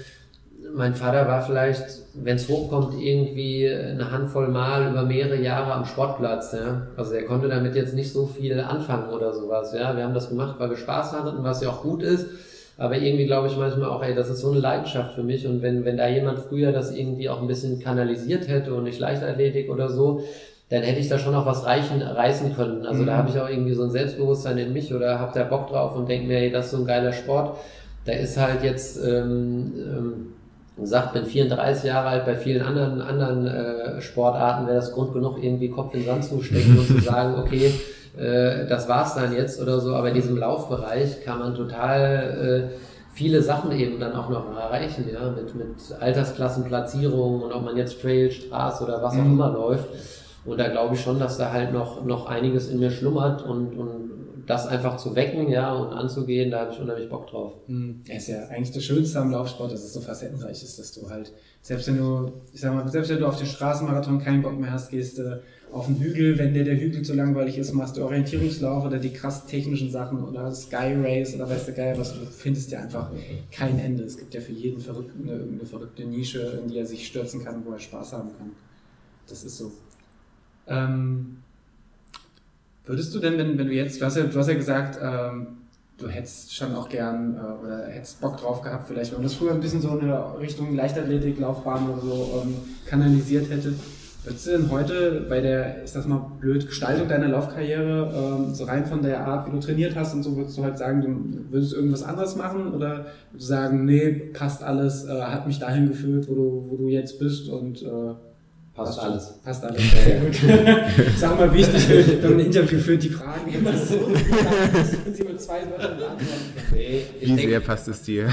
mein Vater war vielleicht, wenn es hochkommt, irgendwie eine Handvoll Mal über mehrere Jahre am Sportplatz. Ja? Also er konnte damit jetzt nicht so viel anfangen oder sowas. Ja? Wir haben das gemacht, weil wir Spaß hatten, was ja auch gut ist. Aber irgendwie glaube ich manchmal auch, ey, das ist so eine Leidenschaft für mich. Und wenn, wenn da jemand früher das irgendwie auch ein bisschen kanalisiert hätte und nicht Leichtathletik oder so, dann hätte ich da schon noch was reichen, reißen können. Also mhm. da habe ich auch irgendwie so ein Selbstbewusstsein in mich oder habe da Bock drauf und denke mir, ey, das ist so ein geiler Sport. Da ist halt jetzt, ähm, ähm, sagt, bin 34 Jahre alt, bei vielen anderen, anderen äh, Sportarten wäre das Grund genug, irgendwie Kopf in den Sand zu stecken und zu sagen, okay, äh, das war's dann jetzt oder so, aber in diesem Laufbereich kann man total äh, viele Sachen eben dann auch noch erreichen, ja, mit, mit Altersklassenplatzierungen und ob man jetzt Trail, Straße oder was auch mhm. immer läuft. Und da glaube ich schon, dass da halt noch, noch einiges in mir schlummert und, und das einfach zu wecken, ja, und anzugehen, da habe ich unheimlich Bock drauf. Mhm. Ja, ist ja eigentlich das Schönste am Laufsport, dass es so facettenreich ist, dass du halt, selbst wenn du, ich sag mal, selbst wenn du auf den Straßenmarathon keinen Bock mehr hast, gehst du auf den Hügel, wenn dir der Hügel zu langweilig ist, machst du Orientierungslauf oder die krass technischen Sachen oder Sky Race oder weißt du geil, was du findest ja einfach kein Ende. Es gibt ja für jeden Verrückten eine, irgendeine verrückte Nische, in die er sich stürzen kann, wo er Spaß haben kann. Das ist so. Ähm, würdest du denn, wenn, wenn du jetzt, du hast ja, du hast ja gesagt, ähm, du hättest schon auch gern äh, oder hättest Bock drauf gehabt, vielleicht, wenn man das früher ein bisschen so in Richtung Leichtathletik, Laufbahn oder so ähm, kanalisiert hätte. Würdest du denn heute bei der, ist das mal blöd, Gestaltung deiner Laufkarriere, ähm, so rein von der Art, wie du trainiert hast und so, würdest du halt sagen, du würdest irgendwas anderes machen oder würdest du sagen, nee, passt alles, äh, hat mich dahin geführt, wo du, wo du jetzt bist und äh, Passt alles. Passt alles. Sehr gut. Sag mal wichtig, wenn man ein Interview führt, die Fragen immer so. Wenn sie mit zwei Wörtern beantworten nee, Wie denk, sehr passt es dir?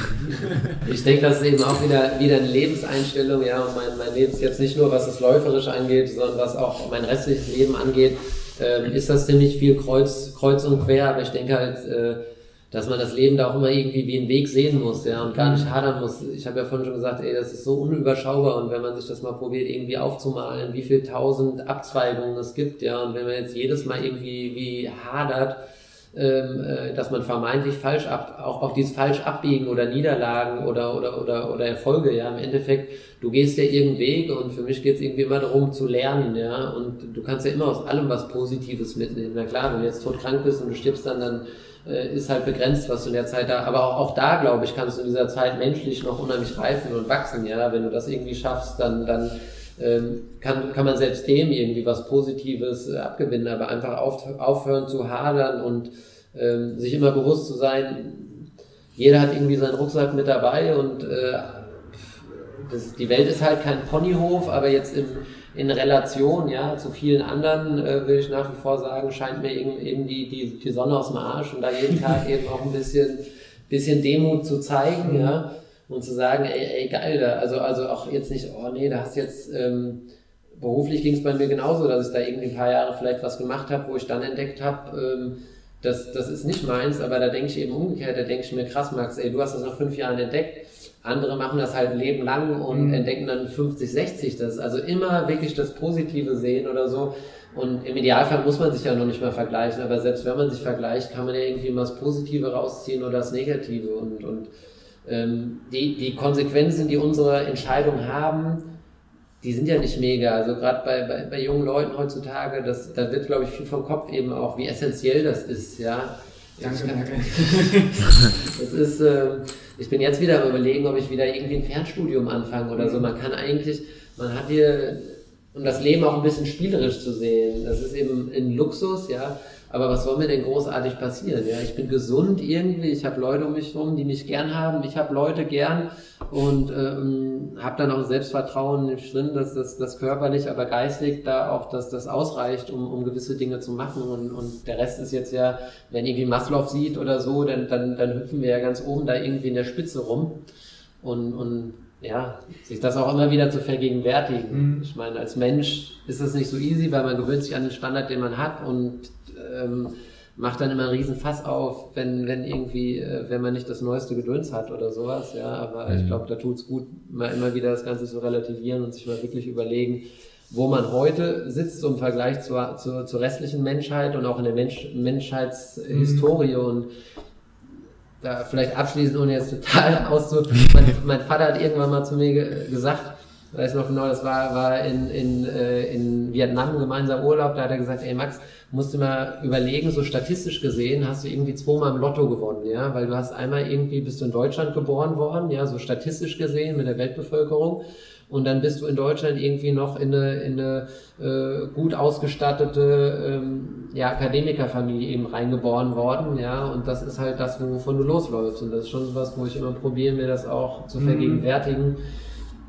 Ich denke, das ist eben auch wieder, wieder eine Lebenseinstellung, ja, und mein, mein Leben ist jetzt nicht nur, was das Läuferische angeht, sondern was auch mein restliches Leben angeht, ähm, ist das ziemlich viel kreuz, kreuz und quer, aber ich denke halt, äh, dass man das Leben da auch immer irgendwie wie einen Weg sehen muss, ja, und gar nicht hadern muss. Ich habe ja vorhin schon gesagt, ey, das ist so unüberschaubar und wenn man sich das mal probiert, irgendwie aufzumalen, wie viel tausend Abzweigungen es gibt, ja, und wenn man jetzt jedes Mal irgendwie wie hadert, ähm, äh, dass man vermeintlich falsch ab, auch, auch dieses falsch abbiegen oder Niederlagen oder, oder, oder, oder Erfolge, ja, im Endeffekt, du gehst ja irgendeinen Weg und für mich geht es irgendwie immer darum zu lernen, ja, und du kannst ja immer aus allem was Positives mitnehmen. Na klar, wenn du jetzt tot krank bist und du stirbst dann, dann ist halt begrenzt, was du in der Zeit da, aber auch, auch da, glaube ich, kannst du in dieser Zeit menschlich noch unheimlich reifen und wachsen, ja, wenn du das irgendwie schaffst, dann, dann ähm, kann, kann man selbst dem irgendwie was Positives äh, abgewinnen, aber einfach auf, aufhören zu hadern und ähm, sich immer bewusst zu sein, jeder hat irgendwie seinen Rucksack mit dabei und äh, das, die Welt ist halt kein Ponyhof, aber jetzt im, in Relation ja, zu vielen anderen, äh, will ich nach wie vor sagen, scheint mir eben, eben die, die, die Sonne aus dem Arsch und da jeden Tag eben auch ein bisschen, bisschen Demut zu zeigen, ja, und zu sagen, ey, ey geil, da, also, also auch jetzt nicht, oh nee, da hast jetzt, ähm, beruflich ging es bei mir genauso, dass ich da irgendwie ein paar Jahre vielleicht was gemacht habe, wo ich dann entdeckt habe, ähm, das, das ist nicht meins, aber da denke ich eben umgekehrt, da denke ich mir, krass, Max, ey, du hast das nach fünf Jahren entdeckt, andere machen das halt ein Leben lang und mhm. entdecken dann 50, 60 das. Also immer wirklich das Positive sehen oder so. Und im Idealfall muss man sich ja noch nicht mal vergleichen, aber selbst wenn man sich vergleicht, kann man ja irgendwie mal das Positive rausziehen oder das Negative. Und, und ähm, die, die Konsequenzen, die unsere Entscheidungen haben, die sind ja nicht mega. Also gerade bei, bei, bei jungen Leuten heutzutage, das, da wird, glaube ich, viel vom Kopf eben auch, wie essentiell das ist, ja. Danke, danke. das ist, äh, ich bin jetzt wieder am überlegen, ob ich wieder irgendwie ein Fernstudium anfange oder so. Man kann eigentlich, man hat hier, um das Leben auch ein bisschen spielerisch zu sehen, das ist eben ein Luxus, ja. Aber was soll mir denn großartig passieren? Ja, ich bin gesund irgendwie, ich habe Leute um mich herum, die mich gern haben, ich habe Leute gern und ähm, habe dann auch Selbstvertrauen drin, dass das, das körperlich, aber geistig da auch, dass das ausreicht, um, um gewisse Dinge zu machen und, und der Rest ist jetzt ja, wenn irgendwie Maslow sieht oder so, dann, dann, dann hüpfen wir ja ganz oben da irgendwie in der Spitze rum und, und ja, sich das auch immer wieder zu vergegenwärtigen. Mhm. Ich meine, als Mensch ist das nicht so easy, weil man gewöhnt sich an den Standard, den man hat und ähm, macht dann immer einen riesen Fass auf, wenn, wenn irgendwie, äh, wenn man nicht das neueste Gedöns hat oder sowas, ja, aber mhm. ich glaube, da tut es gut, mal immer wieder das Ganze zu relativieren und sich mal wirklich überlegen, wo man heute sitzt so im Vergleich zur, zur, zur restlichen Menschheit und auch in der Mensch, Menschheitshistorie mhm. und da vielleicht abschließend, ohne jetzt total auszu... mein, mein Vater hat irgendwann mal zu mir ge gesagt, weiß noch genau, das war, war in, in, äh, in Vietnam gemeinsam Urlaub, da hat er gesagt, ey Max, musst du mal überlegen, so statistisch gesehen hast du irgendwie zweimal im Lotto gewonnen, ja, weil du hast einmal irgendwie, bist du in Deutschland geboren worden, ja, so statistisch gesehen mit der Weltbevölkerung. Und dann bist du in Deutschland irgendwie noch in eine, in eine äh, gut ausgestattete ähm, ja, Akademikerfamilie eben reingeboren worden, ja, und das ist halt das, wovon du losläufst. Und das ist schon was, wo ich immer probiere, mir das auch zu mhm.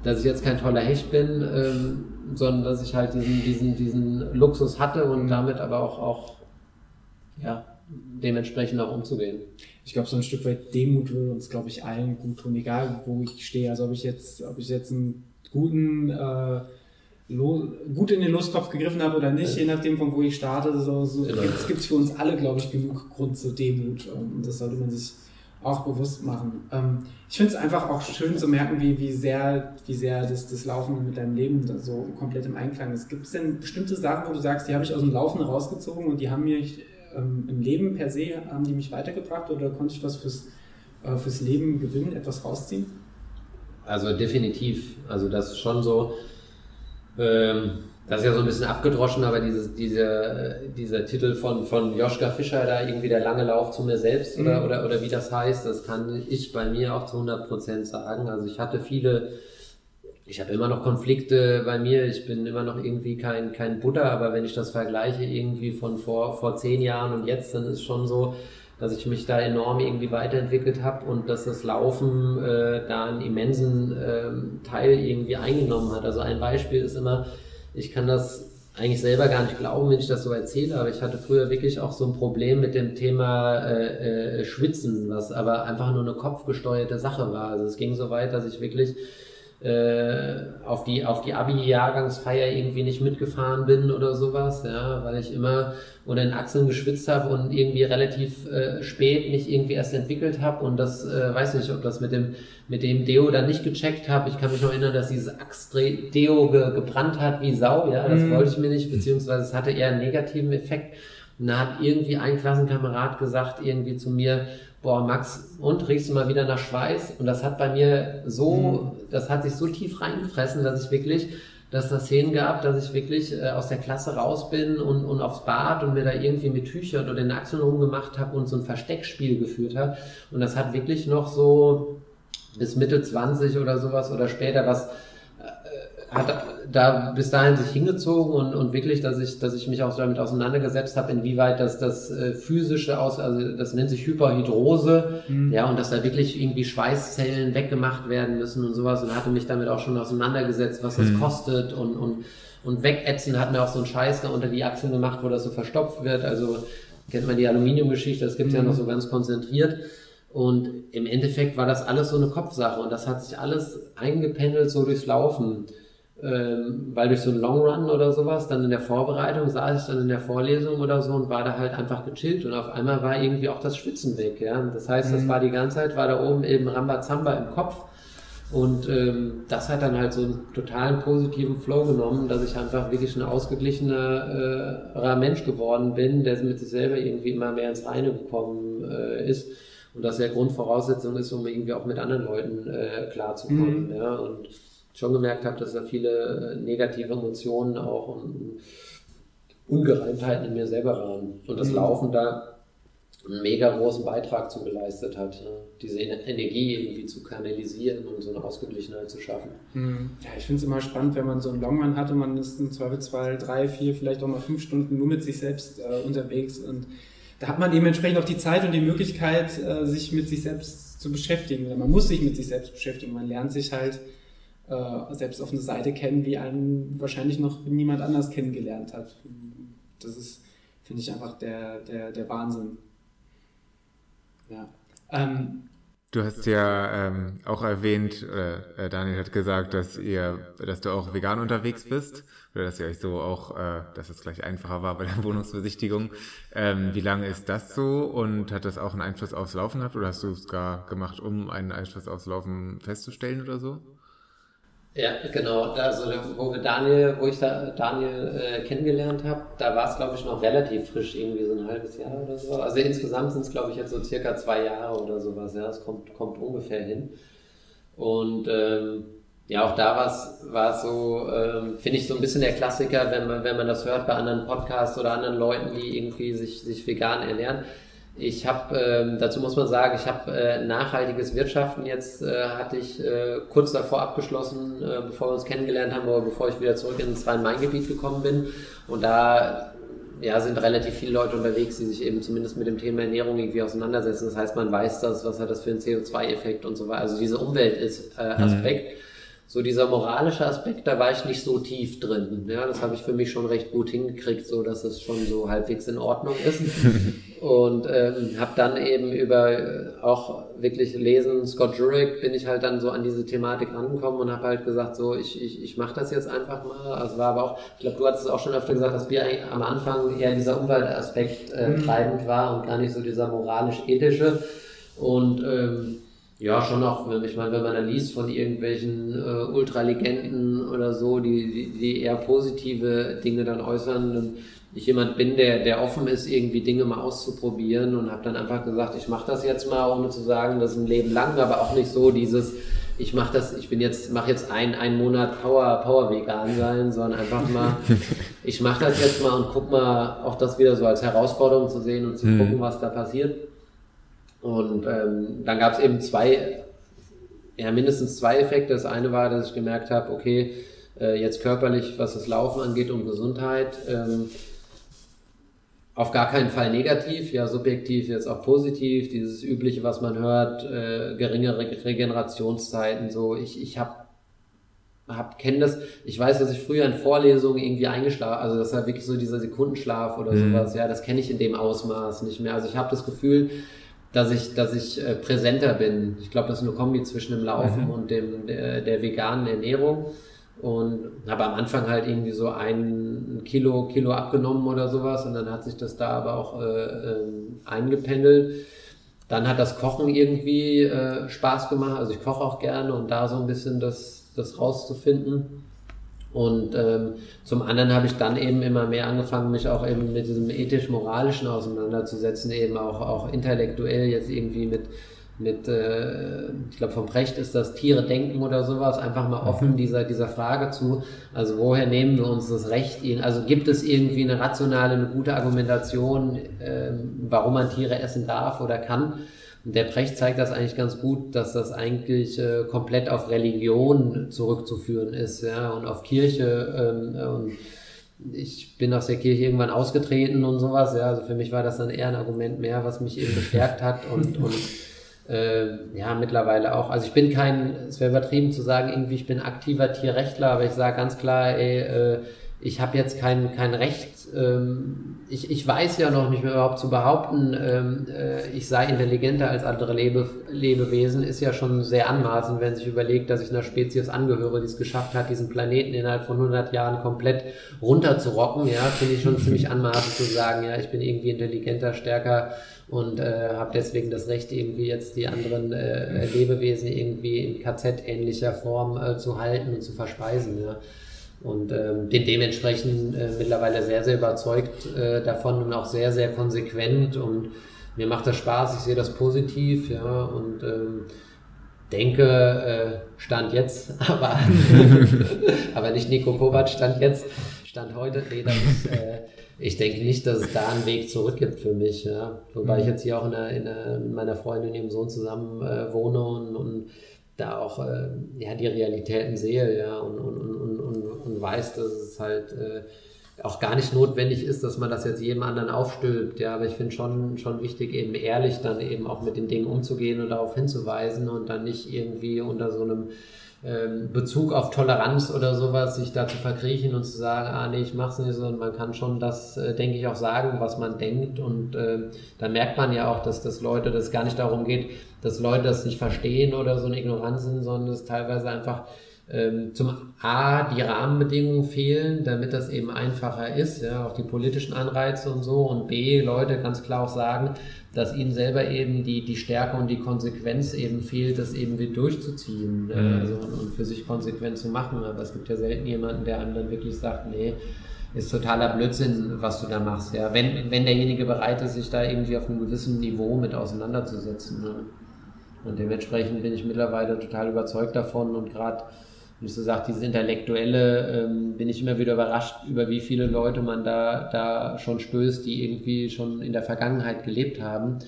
Dass ich jetzt kein toller Hecht bin, ähm, sondern dass ich halt diesen, diesen, diesen Luxus hatte und mhm. damit aber auch, auch ja, dementsprechend auch umzugehen. Ich glaube, so ein Stück weit Demut würde uns, glaube ich, allen gut tun, egal wo ich stehe. Also ob ich jetzt, ob ich jetzt einen guten, äh, gut in den Lostopf gegriffen habe oder nicht, ja. je nachdem von wo ich starte, so, so genau. gibt es für uns alle, glaube ich, genug Grund zur Demut. Und das sollte man sich auch bewusst machen. Ähm, ich finde es einfach auch schön zu merken, wie, wie sehr, wie sehr das, das Laufen mit deinem Leben so komplett im Einklang ist. Gibt es denn bestimmte Sachen, wo du sagst, die habe ich aus dem Laufen rausgezogen und die haben mich ähm, im Leben per se, haben die mich weitergebracht oder konnte ich was fürs, äh, fürs Leben gewinnen, etwas rausziehen? Also definitiv. Also das ist schon so. Ähm, das ist ja so ein bisschen abgedroschen, aber dieses, diese, dieser Titel von, von Joschka Fischer da irgendwie der lange Lauf zu mir selbst oder, mhm. oder, oder wie das heißt, das kann ich bei mir auch zu 100 Prozent sagen. Also ich hatte viele, ich habe immer noch Konflikte bei mir, ich bin immer noch irgendwie kein, kein Buddha, aber wenn ich das vergleiche irgendwie von vor, vor zehn Jahren und jetzt, dann ist schon so, dass ich mich da enorm irgendwie weiterentwickelt habe und dass das Laufen äh, da einen immensen äh, Teil irgendwie eingenommen hat. Also ein Beispiel ist immer, ich kann das eigentlich selber gar nicht glauben, wenn ich das so erzähle, aber ich hatte früher wirklich auch so ein Problem mit dem Thema äh, äh, Schwitzen, was aber einfach nur eine kopfgesteuerte Sache war. Also es ging so weit, dass ich wirklich äh, auf die, auf die Abi-Jahrgangsfeier irgendwie nicht mitgefahren bin oder sowas, ja, weil ich immer unter den Achseln geschwitzt habe und irgendwie relativ äh, spät mich irgendwie erst entwickelt habe und das, äh, weiß nicht, ob das mit dem, mit dem Deo dann nicht gecheckt habe. Ich kann mich noch erinnern, dass dieses Axt-Deo ge gebrannt hat wie Sau, ja, das mm. wollte ich mir nicht, beziehungsweise es hatte eher einen negativen Effekt. Und da hat irgendwie ein Klassenkamerad gesagt, irgendwie zu mir, boah, Max, und riechst du mal wieder nach Schweiß? Und das hat bei mir so, mhm. das hat sich so tief reingefressen, dass ich wirklich, dass das Szenen gab, dass ich wirklich äh, aus der Klasse raus bin und, und aufs Bad und mir da irgendwie mit Tüchern oder den Achseln rumgemacht habe und so ein Versteckspiel geführt habe. Und das hat wirklich noch so bis Mitte 20 oder sowas oder später was hat da bis dahin sich hingezogen und, und wirklich, dass ich, dass ich mich auch damit auseinandergesetzt habe, inwieweit das, das äh, physische aus, also das nennt sich Hyperhydrose, mhm. ja, und dass da wirklich irgendwie Schweißzellen weggemacht werden müssen und sowas und hatte mich damit auch schon auseinandergesetzt, was das mhm. kostet und, und, und wegätzen hat mir auch so einen Scheiß da unter die Achseln gemacht, wo das so verstopft wird, also kennt man die Aluminiumgeschichte, das gibt's mhm. ja noch so ganz konzentriert. Und im Endeffekt war das alles so eine Kopfsache und das hat sich alles eingependelt so durchs Laufen ähm, weil durch so einen Long Run oder sowas, dann in der Vorbereitung saß ich dann in der Vorlesung oder so und war da halt einfach gechillt und auf einmal war irgendwie auch das Schwitzen weg, ja. Das heißt, das mhm. war die ganze Zeit, war da oben eben Rambazamba im Kopf und ähm, das hat dann halt so einen totalen positiven Flow genommen, dass ich einfach wirklich ein ausgeglichener äh, Mensch geworden bin, der mit sich selber irgendwie immer mehr ins Reine gekommen äh, ist und das ja Grundvoraussetzung ist, um irgendwie auch mit anderen Leuten äh, klarzukommen, mhm. ja. Und schon gemerkt habe, dass da viele äh, negative Emotionen auch und Ungereimtheiten in mir selber waren. Und das mhm. Laufen da einen mega großen Beitrag zu geleistet hat, ja. diese Energie irgendwie zu kanalisieren und so eine Ausgeglichenheit zu schaffen. Mhm. Ja, ich finde es immer spannend, wenn man so einen Longrun hatte, man ist im Zweifelsfall drei, vier, vielleicht auch mal fünf Stunden nur mit sich selbst äh, unterwegs und da hat man dementsprechend auch die Zeit und die Möglichkeit, äh, sich mit sich selbst zu beschäftigen. Oder man muss sich mit sich selbst beschäftigen. Man lernt sich halt äh, selbst auf eine Seite kennen, wie einen wahrscheinlich noch niemand anders kennengelernt hat. Das ist, finde ich, einfach der, der, der Wahnsinn. Ja. Ähm, Du hast ja ähm, auch erwähnt, äh, Daniel hat gesagt, dass ihr, dass du auch vegan unterwegs bist oder dass ihr euch so auch, äh, dass es gleich einfacher war bei der Wohnungsbesichtigung. Ähm, wie lange ist das so und hat das auch einen Einfluss aufs Laufen gehabt oder hast du es gar gemacht, um einen Einfluss aufs Laufen festzustellen oder so? Ja, genau. Also wo wir Daniel, wo ich da Daniel äh, kennengelernt habe, da war es glaube ich noch relativ frisch, irgendwie so ein halbes Jahr oder so. Also insgesamt sind es glaube ich jetzt so circa zwei Jahre oder sowas. Ja, es kommt kommt ungefähr hin. Und ähm, ja, auch da war es so, ähm, finde ich so ein bisschen der Klassiker, wenn man wenn man das hört bei anderen Podcasts oder anderen Leuten, die irgendwie sich sich vegan ernähren ich habe, ähm, dazu muss man sagen, ich habe äh, nachhaltiges Wirtschaften jetzt, äh, hatte ich äh, kurz davor abgeschlossen, äh, bevor wir uns kennengelernt haben, oder bevor ich wieder zurück ins Rhein-Main-Gebiet gekommen bin. Und da ja, sind relativ viele Leute unterwegs, die sich eben zumindest mit dem Thema Ernährung irgendwie auseinandersetzen. Das heißt, man weiß das, was hat das für einen CO2-Effekt und so weiter. Also dieser Umweltaspekt. Mhm so dieser moralische Aspekt, da war ich nicht so tief drin. Ja, das habe ich für mich schon recht gut hingekriegt, so dass es schon so halbwegs in Ordnung ist. und ähm, habe dann eben über äh, auch wirklich lesen, Scott Jurek, bin ich halt dann so an diese Thematik rangekommen und habe halt gesagt, so ich, ich, ich mache das jetzt einfach mal. Also war aber auch, ich glaube, du hattest es auch schon öfter gesagt, dass Bier am Anfang eher dieser Umweltaspekt äh, mhm. treibend war und gar nicht so dieser moralisch-ethische. Und ähm, ja, schon auch, ich meine, wenn man dann liest von irgendwelchen äh, Ultralegenden oder so, die, die, die eher positive Dinge dann äußern und ich jemand bin, der, der offen ist, irgendwie Dinge mal auszuprobieren und habe dann einfach gesagt, ich mache das jetzt mal, ohne zu sagen, das ist ein Leben lang, aber auch nicht so dieses, ich mache das, ich bin jetzt, mache jetzt ein, einen Monat Power, Power Vegan sein, sondern einfach mal, ich mache das jetzt mal und guck mal, auch das wieder so als Herausforderung zu sehen und zu mhm. gucken, was da passiert. Und ähm, dann gab es eben zwei, ja mindestens zwei Effekte. Das eine war, dass ich gemerkt habe, okay, äh, jetzt körperlich, was das Laufen angeht und Gesundheit, ähm, auf gar keinen Fall negativ, ja subjektiv jetzt auch positiv, dieses übliche, was man hört, äh, geringere Regenerationszeiten, so ich, ich habe hab, kenne das, ich weiß, dass ich früher in Vorlesungen irgendwie eingeschlafen, also das war wirklich so dieser Sekundenschlaf oder mhm. sowas, ja, das kenne ich in dem Ausmaß nicht mehr. Also ich habe das Gefühl, dass ich, dass ich äh, präsenter bin. Ich glaube, das ist eine Kombi zwischen dem Laufen mhm. und dem, der, der, veganen Ernährung. Und habe am Anfang halt irgendwie so ein Kilo, Kilo abgenommen oder sowas. Und dann hat sich das da aber auch äh, äh, eingependelt. Dann hat das Kochen irgendwie äh, Spaß gemacht. Also ich koche auch gerne und da so ein bisschen das, das rauszufinden. Und ähm, zum anderen habe ich dann eben immer mehr angefangen, mich auch eben mit diesem ethisch-moralischen auseinanderzusetzen, eben auch, auch intellektuell jetzt irgendwie mit, mit äh, ich glaube vom Brecht ist das Tiere denken oder sowas, einfach mal offen mhm. dieser, dieser Frage zu. Also woher nehmen wir uns das Recht? Also gibt es irgendwie eine rationale, eine gute Argumentation, äh, warum man Tiere essen darf oder kann? Und der Brecht zeigt das eigentlich ganz gut, dass das eigentlich äh, komplett auf Religion zurückzuführen ist, ja, und auf Kirche. Ähm, und ich bin aus der Kirche irgendwann ausgetreten und sowas, ja. Also für mich war das dann eher ein Argument mehr, was mich eben bestärkt hat und, und äh, ja, mittlerweile auch. Also ich bin kein, es wäre übertrieben zu sagen, irgendwie ich bin aktiver Tierrechtler, aber ich sage ganz klar, ey, äh, ich habe jetzt kein, kein Recht, ähm, ich, ich weiß ja noch nicht mehr überhaupt zu behaupten, ähm, äh, ich sei intelligenter als andere Lebe, Lebewesen, ist ja schon sehr anmaßend, wenn sich überlegt, dass ich einer Spezies angehöre, die es geschafft hat, diesen Planeten innerhalb von 100 Jahren komplett runterzurocken. Ja, finde ich schon ziemlich anmaßend zu sagen, ja, ich bin irgendwie intelligenter, stärker und äh, habe deswegen das Recht, irgendwie jetzt die anderen äh, Lebewesen irgendwie in KZ-ähnlicher Form äh, zu halten und zu verspeisen. Ja. Und ähm, bin dementsprechend äh, mittlerweile sehr, sehr überzeugt äh, davon und auch sehr, sehr konsequent. Und mir macht das Spaß, ich sehe das positiv, ja, und ähm, denke, äh, Stand jetzt, aber, aber nicht Nico Kovac, Stand jetzt, Stand heute, nee, das ist, äh, ich denke nicht, dass es da einen Weg zurück gibt für mich, ja. Wobei ich mhm. jetzt hier auch in, der, in der, mit meiner Freundin und ihrem Sohn zusammen äh, wohne und, und da auch äh, ja, die Realitäten sehe, ja, und, und, und, und, und weiß, dass es halt äh, auch gar nicht notwendig ist, dass man das jetzt jedem anderen aufstülpt, ja, aber ich finde schon, schon wichtig, eben ehrlich dann eben auch mit den Dingen umzugehen und darauf hinzuweisen und dann nicht irgendwie unter so einem Bezug auf Toleranz oder sowas, sich da zu verkriechen und zu sagen, ah nee, ich mach's nicht, sondern man kann schon das, äh, denke ich, auch sagen, was man denkt. Und äh, da merkt man ja auch, dass das Leute, dass es gar nicht darum geht, dass Leute das nicht verstehen oder so eine Ignoranz sind, sondern es teilweise einfach ähm, zum A, die Rahmenbedingungen fehlen, damit das eben einfacher ist, ja, auch die politischen Anreize und so, und B, Leute ganz klar auch sagen, dass ihnen selber eben die, die Stärke und die Konsequenz eben fehlt, das eben wieder durchzuziehen mhm. also, und, und, für sich konsequent zu machen. Aber es gibt ja selten jemanden, der einem dann wirklich sagt, nee, ist totaler Blödsinn, was du da machst. Ja, wenn, wenn derjenige bereit ist, sich da irgendwie auf einem gewissen Niveau mit auseinanderzusetzen. Ne? Und dementsprechend bin ich mittlerweile total überzeugt davon und gerade wie du sagst, dieses Intellektuelle, ähm, bin ich immer wieder überrascht, über wie viele Leute man da, da schon stößt, die irgendwie schon in der Vergangenheit gelebt haben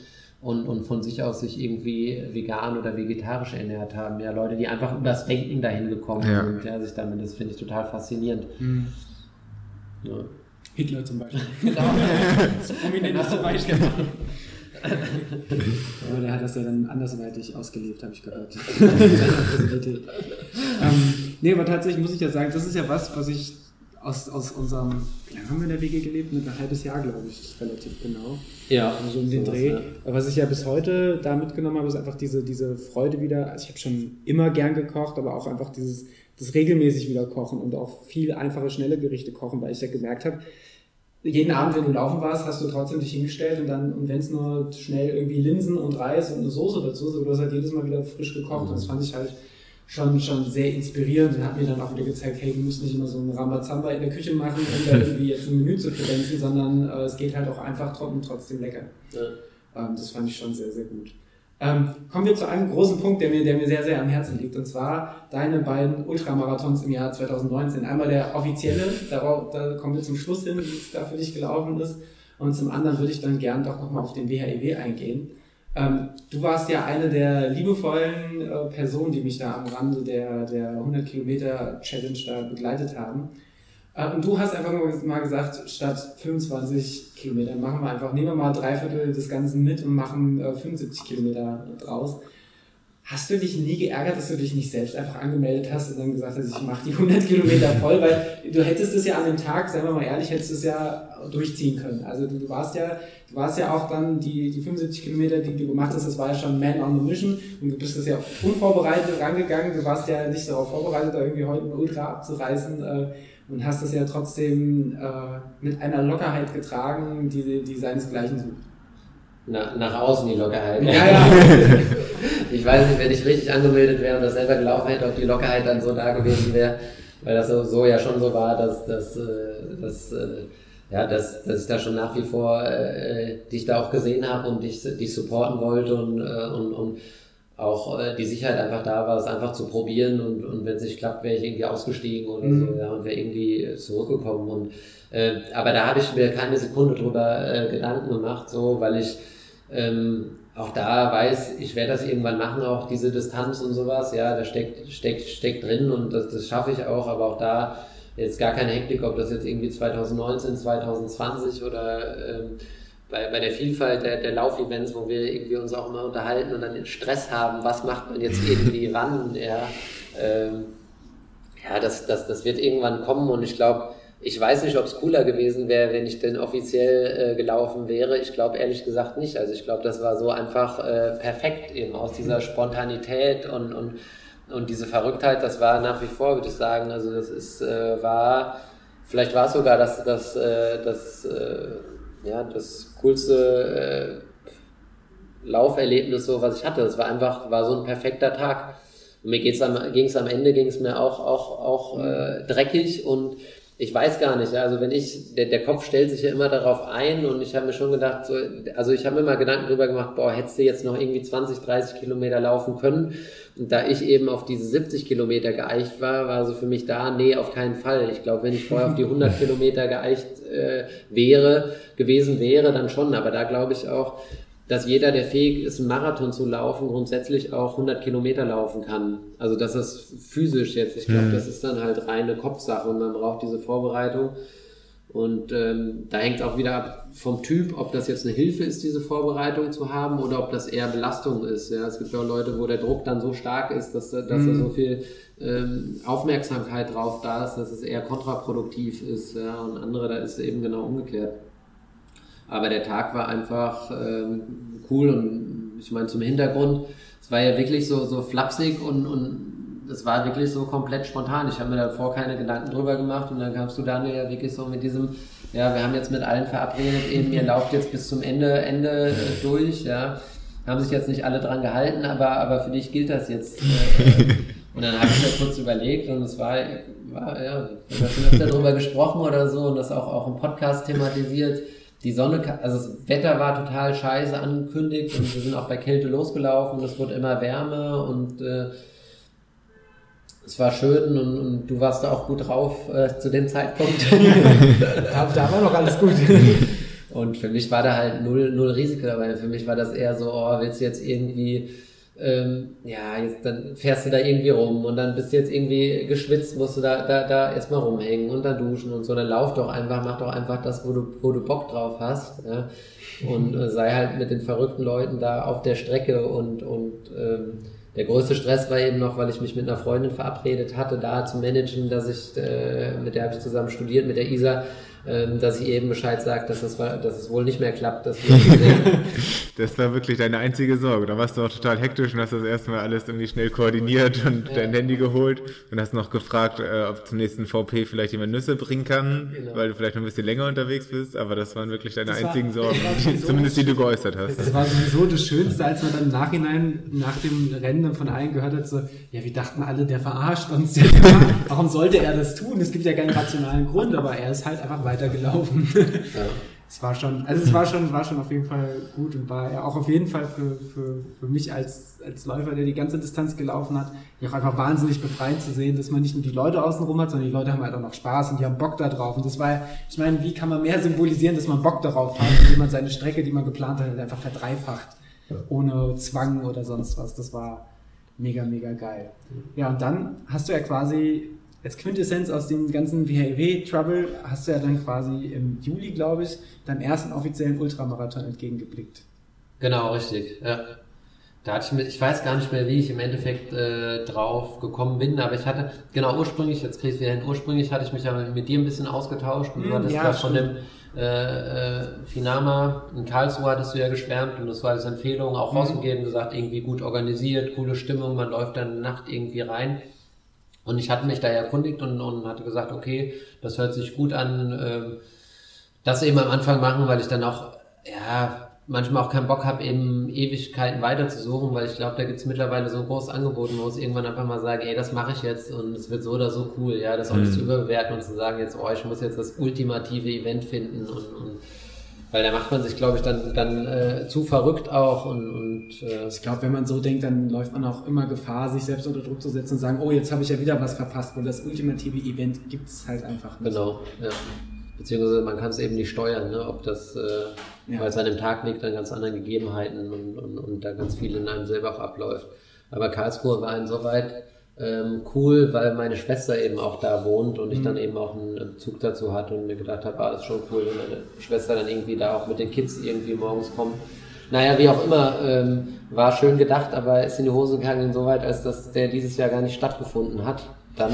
und, und von sich aus sich irgendwie vegan oder vegetarisch ernährt haben. Ja, Leute, die einfach über das Denken dahin gekommen ja. sind, ja, sich damit, das finde ich total faszinierend. Mhm. Ja. Hitler zum Beispiel. genau. das prominenteste Beispiel. Aber der hat das ja dann andersweitig ausgelebt, habe ich gehört. ähm, nee, aber tatsächlich muss ich ja sagen, das ist ja was, was ich aus, aus unserem, wie lange haben wir in der WG gelebt? Ein halbes Jahr, glaube ich, relativ genau. Ja. So um den Dreh. Ja. Was ich ja bis heute da mitgenommen habe, ist einfach diese, diese Freude wieder. Also ich habe schon immer gern gekocht, aber auch einfach dieses das regelmäßig wieder kochen und auch viel einfache, schnelle Gerichte kochen, weil ich ja gemerkt habe, jeden Abend, wenn du laufen warst, hast du trotzdem dich hingestellt und dann, und wenn es nur schnell irgendwie Linsen und Reis und eine Soße dazu, so du hast halt jedes Mal wieder frisch gekocht mhm. und das fand ich halt schon, schon sehr inspirierend und hat mir dann auch wieder gezeigt, hey, du musst nicht immer so ein Rambazamba in der Küche machen, um da irgendwie jetzt ein Menü zu kredenzen, sondern äh, es geht halt auch einfach trocken trotzdem lecker. Ja. Ähm, das fand ich schon sehr, sehr gut. Ähm, kommen wir zu einem großen Punkt, der mir, der mir sehr, sehr am Herzen liegt, und zwar deine beiden Ultramarathons im Jahr 2019. Einmal der offizielle, darauf, da kommen wir zum Schluss hin, wie es da für dich gelaufen ist, und zum anderen würde ich dann gern doch nochmal auf den WHEW e eingehen. Ähm, du warst ja eine der liebevollen äh, Personen, die mich da am Rande der, der 100 Kilometer Challenge da begleitet haben. Äh, und du hast einfach mal gesagt, statt 25 Kilometer machen wir einfach, nehmen wir mal drei Viertel des Ganzen mit und machen äh, 75 Kilometer draus. Hast du dich nie geärgert, dass du dich nicht selbst einfach angemeldet hast und dann gesagt hast, ich mache die 100 Kilometer voll, weil du hättest es ja an dem Tag, sagen wir mal ehrlich, hättest es ja durchziehen können. Also du, du warst ja, du warst ja auch dann die, die 75 Kilometer, die du gemacht hast, das war ja schon Man on the Mission und du bist das ja unvorbereitet rangegangen. Du warst ja nicht darauf vorbereitet, da irgendwie heute ein Ultra abzureißen. Und hast es ja trotzdem äh, mit einer Lockerheit getragen, die, die seinesgleichen sucht. Na, nach außen die Lockerheit. Ja, ja. ich weiß nicht, wenn ich richtig angemeldet wäre und das selber gelaufen hätte, ob die Lockerheit dann so da gewesen wäre, weil das so, so ja schon so war, dass, dass, äh, dass, äh, ja, dass, dass ich da schon nach wie vor äh, dich da auch gesehen habe und dich, dich supporten wollte und, äh, und, und auch äh, die Sicherheit einfach da war, es einfach zu probieren und, und wenn es nicht klappt, wäre ich irgendwie ausgestiegen oder mhm. so ja, und wäre irgendwie zurückgekommen. Und, äh, aber da habe ich mir keine Sekunde drüber äh, Gedanken gemacht, so, weil ich ähm, auch da weiß, ich werde das irgendwann machen, auch diese Distanz und sowas, ja, da steckt, steckt, steckt drin und das, das schaffe ich auch, aber auch da jetzt gar keine Hektik, ob das jetzt irgendwie 2019, 2020 oder ähm, bei, bei der Vielfalt der, der Laufevents, wo wir irgendwie uns auch immer unterhalten und dann den Stress haben, was macht man jetzt irgendwie wann, ja, ähm, ja, das, das, das wird irgendwann kommen und ich glaube, ich weiß nicht, ob es cooler gewesen wäre, wenn ich denn offiziell äh, gelaufen wäre. Ich glaube ehrlich gesagt nicht. Also ich glaube, das war so einfach äh, perfekt eben aus dieser Spontanität und, und, und diese Verrücktheit. Das war nach wie vor, würde ich sagen. Also das ist, äh, war, vielleicht war es sogar das, das, äh, das, äh, ja, das coolste äh, Lauferlebnis, so was ich hatte. Es war einfach, war so ein perfekter Tag. Und mir ging es am Ende ging es mir auch, auch, auch äh, dreckig und ich weiß gar nicht, also wenn ich, der, der Kopf stellt sich ja immer darauf ein und ich habe mir schon gedacht, so, also ich habe mir immer Gedanken drüber gemacht, boah, hättest du jetzt noch irgendwie 20, 30 Kilometer laufen können? Und da ich eben auf diese 70 Kilometer geeicht war, war so für mich da, nee, auf keinen Fall. Ich glaube, wenn ich vorher auf die 100 Kilometer geeicht äh, wäre, gewesen wäre, dann schon, aber da glaube ich auch, dass jeder, der fähig ist, einen Marathon zu laufen, grundsätzlich auch 100 Kilometer laufen kann. Also das ist physisch jetzt. Ich glaube, mhm. das ist dann halt reine Kopfsache und man braucht diese Vorbereitung. Und ähm, da hängt auch wieder ab vom Typ, ob das jetzt eine Hilfe ist, diese Vorbereitung zu haben, oder ob das eher Belastung ist. Ja, es gibt ja auch Leute, wo der Druck dann so stark ist, dass, dass mhm. da so viel ähm, Aufmerksamkeit drauf da ist, dass es eher kontraproduktiv ist. Ja, und andere, da ist es eben genau umgekehrt. Aber der Tag war einfach ähm, cool und ich meine zum Hintergrund, es war ja wirklich so, so flapsig und, und das war wirklich so komplett spontan. Ich habe mir davor keine Gedanken drüber gemacht und dann kamst du dann ja wirklich so mit diesem, ja, wir haben jetzt mit allen verabredet, eben ihr lauft jetzt bis zum Ende, Ende äh, durch, ja. Haben sich jetzt nicht alle dran gehalten, aber, aber für dich gilt das jetzt. Äh, und dann habe ich mir kurz überlegt und es war, war ja, wir haben schon öfter darüber gesprochen oder so und das auch, auch im Podcast thematisiert. Die Sonne, also das Wetter war total scheiße angekündigt und wir sind auch bei Kälte losgelaufen und es wurde immer wärmer und äh, es war schön und, und, du warst da auch gut drauf äh, zu dem Zeitpunkt. da, da war noch alles gut. und für mich war da halt null, null Risiko dabei. Für mich war das eher so, oh, willst du jetzt irgendwie, ähm, ja, jetzt, dann fährst du da irgendwie rum und dann bist du jetzt irgendwie geschwitzt, musst du da, da, da erstmal rumhängen und dann duschen und so. Dann lauf doch einfach, mach doch einfach das, wo du, wo du Bock drauf hast. Ja? Und äh, sei halt mit den verrückten Leuten da auf der Strecke und, und ähm, der größte Stress war eben noch, weil ich mich mit einer Freundin verabredet hatte, da zu managen, dass ich, äh, mit der habe ich zusammen studiert, mit der Isa, dass ich eben Bescheid sage, dass, das dass es wohl nicht mehr klappt. Dass wir das war wirklich deine einzige Sorge. Da warst du auch total hektisch und hast das erstmal alles irgendwie schnell koordiniert und ja. dein Handy geholt und hast noch gefragt, äh, ob zum nächsten VP vielleicht jemand Nüsse bringen kann, genau. weil du vielleicht noch ein bisschen länger unterwegs bist. Aber das waren wirklich deine das einzigen war, Sorgen, zumindest die du geäußert hast. Das war sowieso das Schönste, als man dann im Nachhinein nach dem Rennen dann von allen gehört hat, so, ja, wir dachten alle, der verarscht uns. Warum sollte er das tun? Es gibt ja keinen rationalen Grund, aber er ist halt einfach weiter weitergelaufen. Ja. es war schon, also es war schon, war schon auf jeden Fall gut und war ja auch auf jeden Fall für, für, für mich als, als Läufer, der die ganze Distanz gelaufen hat, ja auch einfach wahnsinnig befreiend zu sehen, dass man nicht nur die Leute außenrum hat, sondern die Leute haben halt auch noch Spaß und die haben Bock da drauf. Und das war, ich meine, wie kann man mehr symbolisieren, dass man Bock darauf hat, indem man seine Strecke, die man geplant hat, einfach verdreifacht. Ohne Zwang oder sonst was. Das war mega, mega geil. Ja, und dann hast du ja quasi als Quintessenz aus dem ganzen WHW-Trouble hast du ja dann quasi im Juli, glaube ich, deinem ersten offiziellen Ultramarathon entgegengeblickt. Genau, richtig. Ja. Da hatte ich mit, ich weiß gar nicht mehr, wie ich im Endeffekt äh, drauf gekommen bin, aber ich hatte, genau ursprünglich, jetzt kriege ich wieder hin, ursprünglich hatte ich mich ja mit dir ein bisschen ausgetauscht und du hattest ja, von dem äh, äh, Finama in Karlsruhe hattest du ja geschwärmt und das war als Empfehlung auch mhm. rausgegeben, gesagt, irgendwie gut organisiert, coole Stimmung, man läuft dann Nacht irgendwie rein. Und ich hatte mich da erkundigt und, und hatte gesagt, okay, das hört sich gut an, äh, das eben am Anfang machen, weil ich dann auch, ja, manchmal auch keinen Bock habe, eben Ewigkeiten weiterzusuchen, weil ich glaube, da gibt's mittlerweile so ein großes Angebot, wo ich irgendwann einfach mal sage, ey, das mache ich jetzt und es wird so oder so cool, ja, das auch nicht mhm. zu überbewerten und zu sagen, jetzt, oh, ich muss jetzt das ultimative Event finden und, und weil da macht man sich, glaube ich, dann, dann äh, zu verrückt auch und, und äh ich glaube, wenn man so denkt, dann läuft man auch immer Gefahr, sich selbst unter Druck zu setzen und sagen, oh, jetzt habe ich ja wieder was verpasst, weil das ultimative Event gibt es halt einfach nicht. Genau, ja. Beziehungsweise man kann es eben nicht steuern, ne? ob das, äh, ja. weil es an dem Tag liegt, an ganz anderen Gegebenheiten und, und, und da ganz viel in einem selber auch abläuft. Aber Karlsruhe war insoweit ähm, cool, weil meine Schwester eben auch da wohnt und ich mhm. dann eben auch einen Bezug dazu hatte und mir gedacht habe, ah, das ist schon cool, wenn meine Schwester dann irgendwie da auch mit den Kids irgendwie morgens kommt. Naja, wie auch immer, ähm, war schön gedacht, aber ist in die Hose gegangen insoweit, als dass der dieses Jahr gar nicht stattgefunden hat. Dann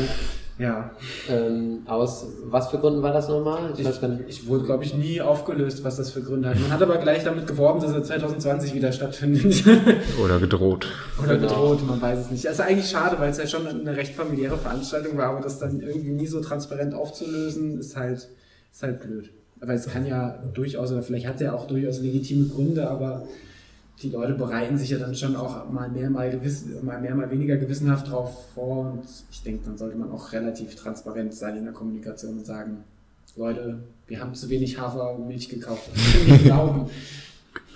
ja. Ähm, aus was für Gründen war das nochmal? Ich, ich, ich wurde, glaube ich, nie aufgelöst, was das für Gründe hat. Man hat aber gleich damit geworben, dass er 2020 wieder stattfindet. Oder gedroht. Oder genau. gedroht, man weiß es nicht. Also eigentlich schade, weil es ja schon eine recht familiäre Veranstaltung war, aber das dann irgendwie nie so transparent aufzulösen, ist halt, ist halt blöd. Aber es kann ja durchaus, oder vielleicht hat er auch durchaus legitime Gründe, aber die Leute bereiten sich ja dann schon auch mal mehr, mal, gewiss, mal mehr, mal weniger gewissenhaft drauf vor. Und ich denke, dann sollte man auch relativ transparent sein in der Kommunikation und sagen, Leute, wir haben zu wenig Hafermilch gekauft. Wir glauben.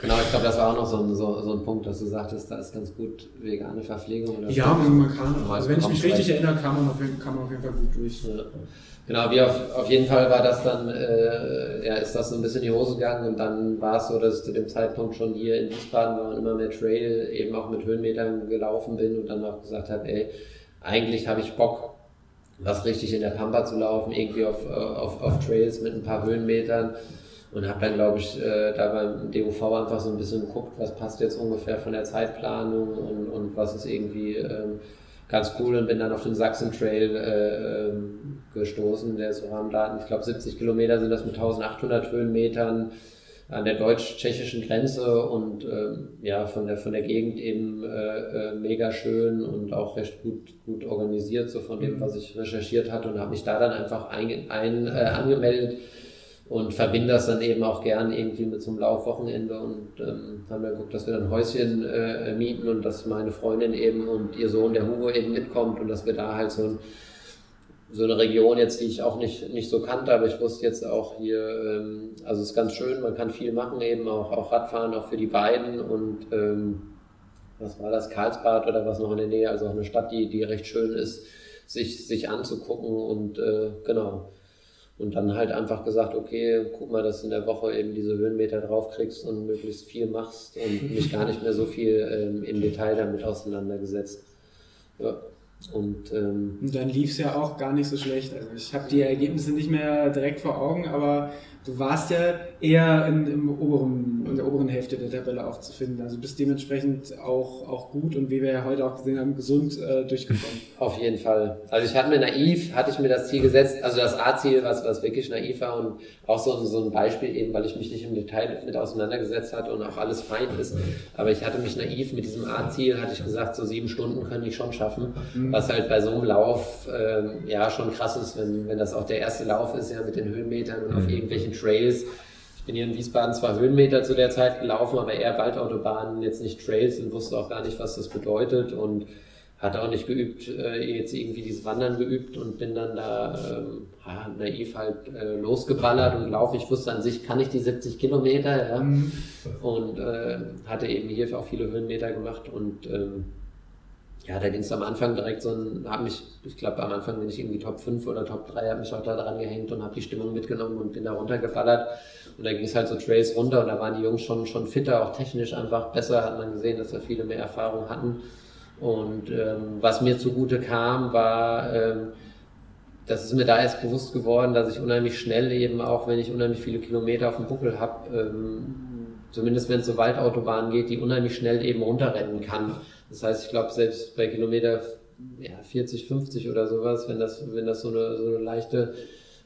Genau, ich glaube, das war auch noch so ein, so, so ein Punkt, dass du sagtest, da ist ganz gut vegane Verpflegung. Oder ja, man, man kann, also wenn ich mich richtig erinnere, kann man, auf, kann man auf jeden Fall gut durch. Ja. Genau, wie auf, auf jeden Fall war das dann, äh, ja, ist das so ein bisschen in die Hose gegangen und dann war es so, dass ich zu dem Zeitpunkt schon hier in Wiesbaden war und immer mehr Trail, eben auch mit Höhenmetern gelaufen bin und dann auch gesagt habe, ey, eigentlich habe ich Bock, was richtig in der Pampa zu laufen, irgendwie auf, äh, auf, auf Trails mit ein paar Höhenmetern und habe dann, glaube ich, äh, da beim DUV einfach so ein bisschen geguckt, was passt jetzt ungefähr von der Zeitplanung und, und was ist irgendwie ähm, ganz cool und bin dann auf den Sachsen Trail äh, ähm, gestoßen, der ist so Rahmendaten, ich glaube 70 Kilometer sind das mit 1800 Höhenmetern an der deutsch-tschechischen Grenze und ähm, ja, von der, von der Gegend eben äh, äh, mega schön und auch recht gut, gut organisiert, so von dem, mhm. was ich recherchiert hatte und habe mich da dann einfach ein, ein, äh, angemeldet und verbinde das dann eben auch gern irgendwie mit so einem Laufwochenende und ähm, haben dann geguckt, dass wir dann Häuschen äh, mieten und dass meine Freundin eben und ihr Sohn, der Hugo, eben mitkommt und dass wir da halt so, ein, so eine Region jetzt, die ich auch nicht, nicht so kannte, aber ich wusste jetzt auch hier, ähm, also es ist ganz schön, man kann viel machen eben, auch, auch Radfahren, auch für die beiden und ähm, was war das, Karlsbad oder was noch in der Nähe, also auch eine Stadt, die, die recht schön ist, sich, sich anzugucken und äh, genau und dann halt einfach gesagt, okay, guck mal, dass du in der Woche eben diese Höhenmeter draufkriegst und möglichst viel machst und mich gar nicht mehr so viel ähm, im Detail damit auseinandergesetzt. Ja. Und, ähm, und dann lief es ja auch gar nicht so schlecht. Also ich habe die Ergebnisse nicht mehr direkt vor Augen, aber du warst ja eher in, im oberen, in der oberen Hälfte der Tabelle auch zu finden. Also bist dementsprechend auch, auch gut und wie wir ja heute auch gesehen haben, gesund äh, durchgekommen. Auf jeden Fall. Also ich hatte mir naiv, hatte ich mir das Ziel gesetzt, also das A-Ziel, was, was wirklich naiv war und auch so, so ein Beispiel eben, weil ich mich nicht im Detail mit auseinandergesetzt hatte und auch alles fein ist. Aber ich hatte mich naiv mit diesem A-Ziel, hatte ich gesagt, so sieben Stunden können ich schon schaffen. Mhm. Was halt bei so einem Lauf ähm, ja schon krass ist, wenn, wenn das auch der erste Lauf ist, ja mit den Höhenmetern und mhm. auf irgendwelchen Trails. Ich bin hier in Wiesbaden zwar Höhenmeter zu der Zeit gelaufen, aber eher Waldautobahnen, jetzt nicht Trails und wusste auch gar nicht, was das bedeutet und hatte auch nicht geübt, äh, jetzt irgendwie dieses Wandern geübt und bin dann da ähm, ja, naiv halt äh, losgeballert und laufe. Ich wusste an sich, kann ich die 70 Kilometer, ja. Mhm. Und äh, hatte eben hier auch viele Höhenmeter gemacht und ähm, ja, da ging es am Anfang direkt so ein, habe mich, ich glaube am Anfang bin ich irgendwie Top 5 oder Top 3, habe mich auch da dran gehängt und habe die Stimmung mitgenommen und bin da runtergeballert. Und da ging es halt so Trails runter und da waren die Jungs schon, schon fitter, auch technisch einfach besser, hat man gesehen, dass da viele mehr Erfahrung hatten. Und ähm, was mir zugute kam, war, ähm, das ist mir da erst bewusst geworden, dass ich unheimlich schnell eben auch, wenn ich unheimlich viele Kilometer auf dem Buckel habe, ähm, zumindest wenn es so Waldautobahnen geht, die unheimlich schnell eben runterrennen kann. Das heißt, ich glaube, selbst bei Kilometer ja, 40, 50 oder sowas, wenn das, wenn das so eine, so eine leichte,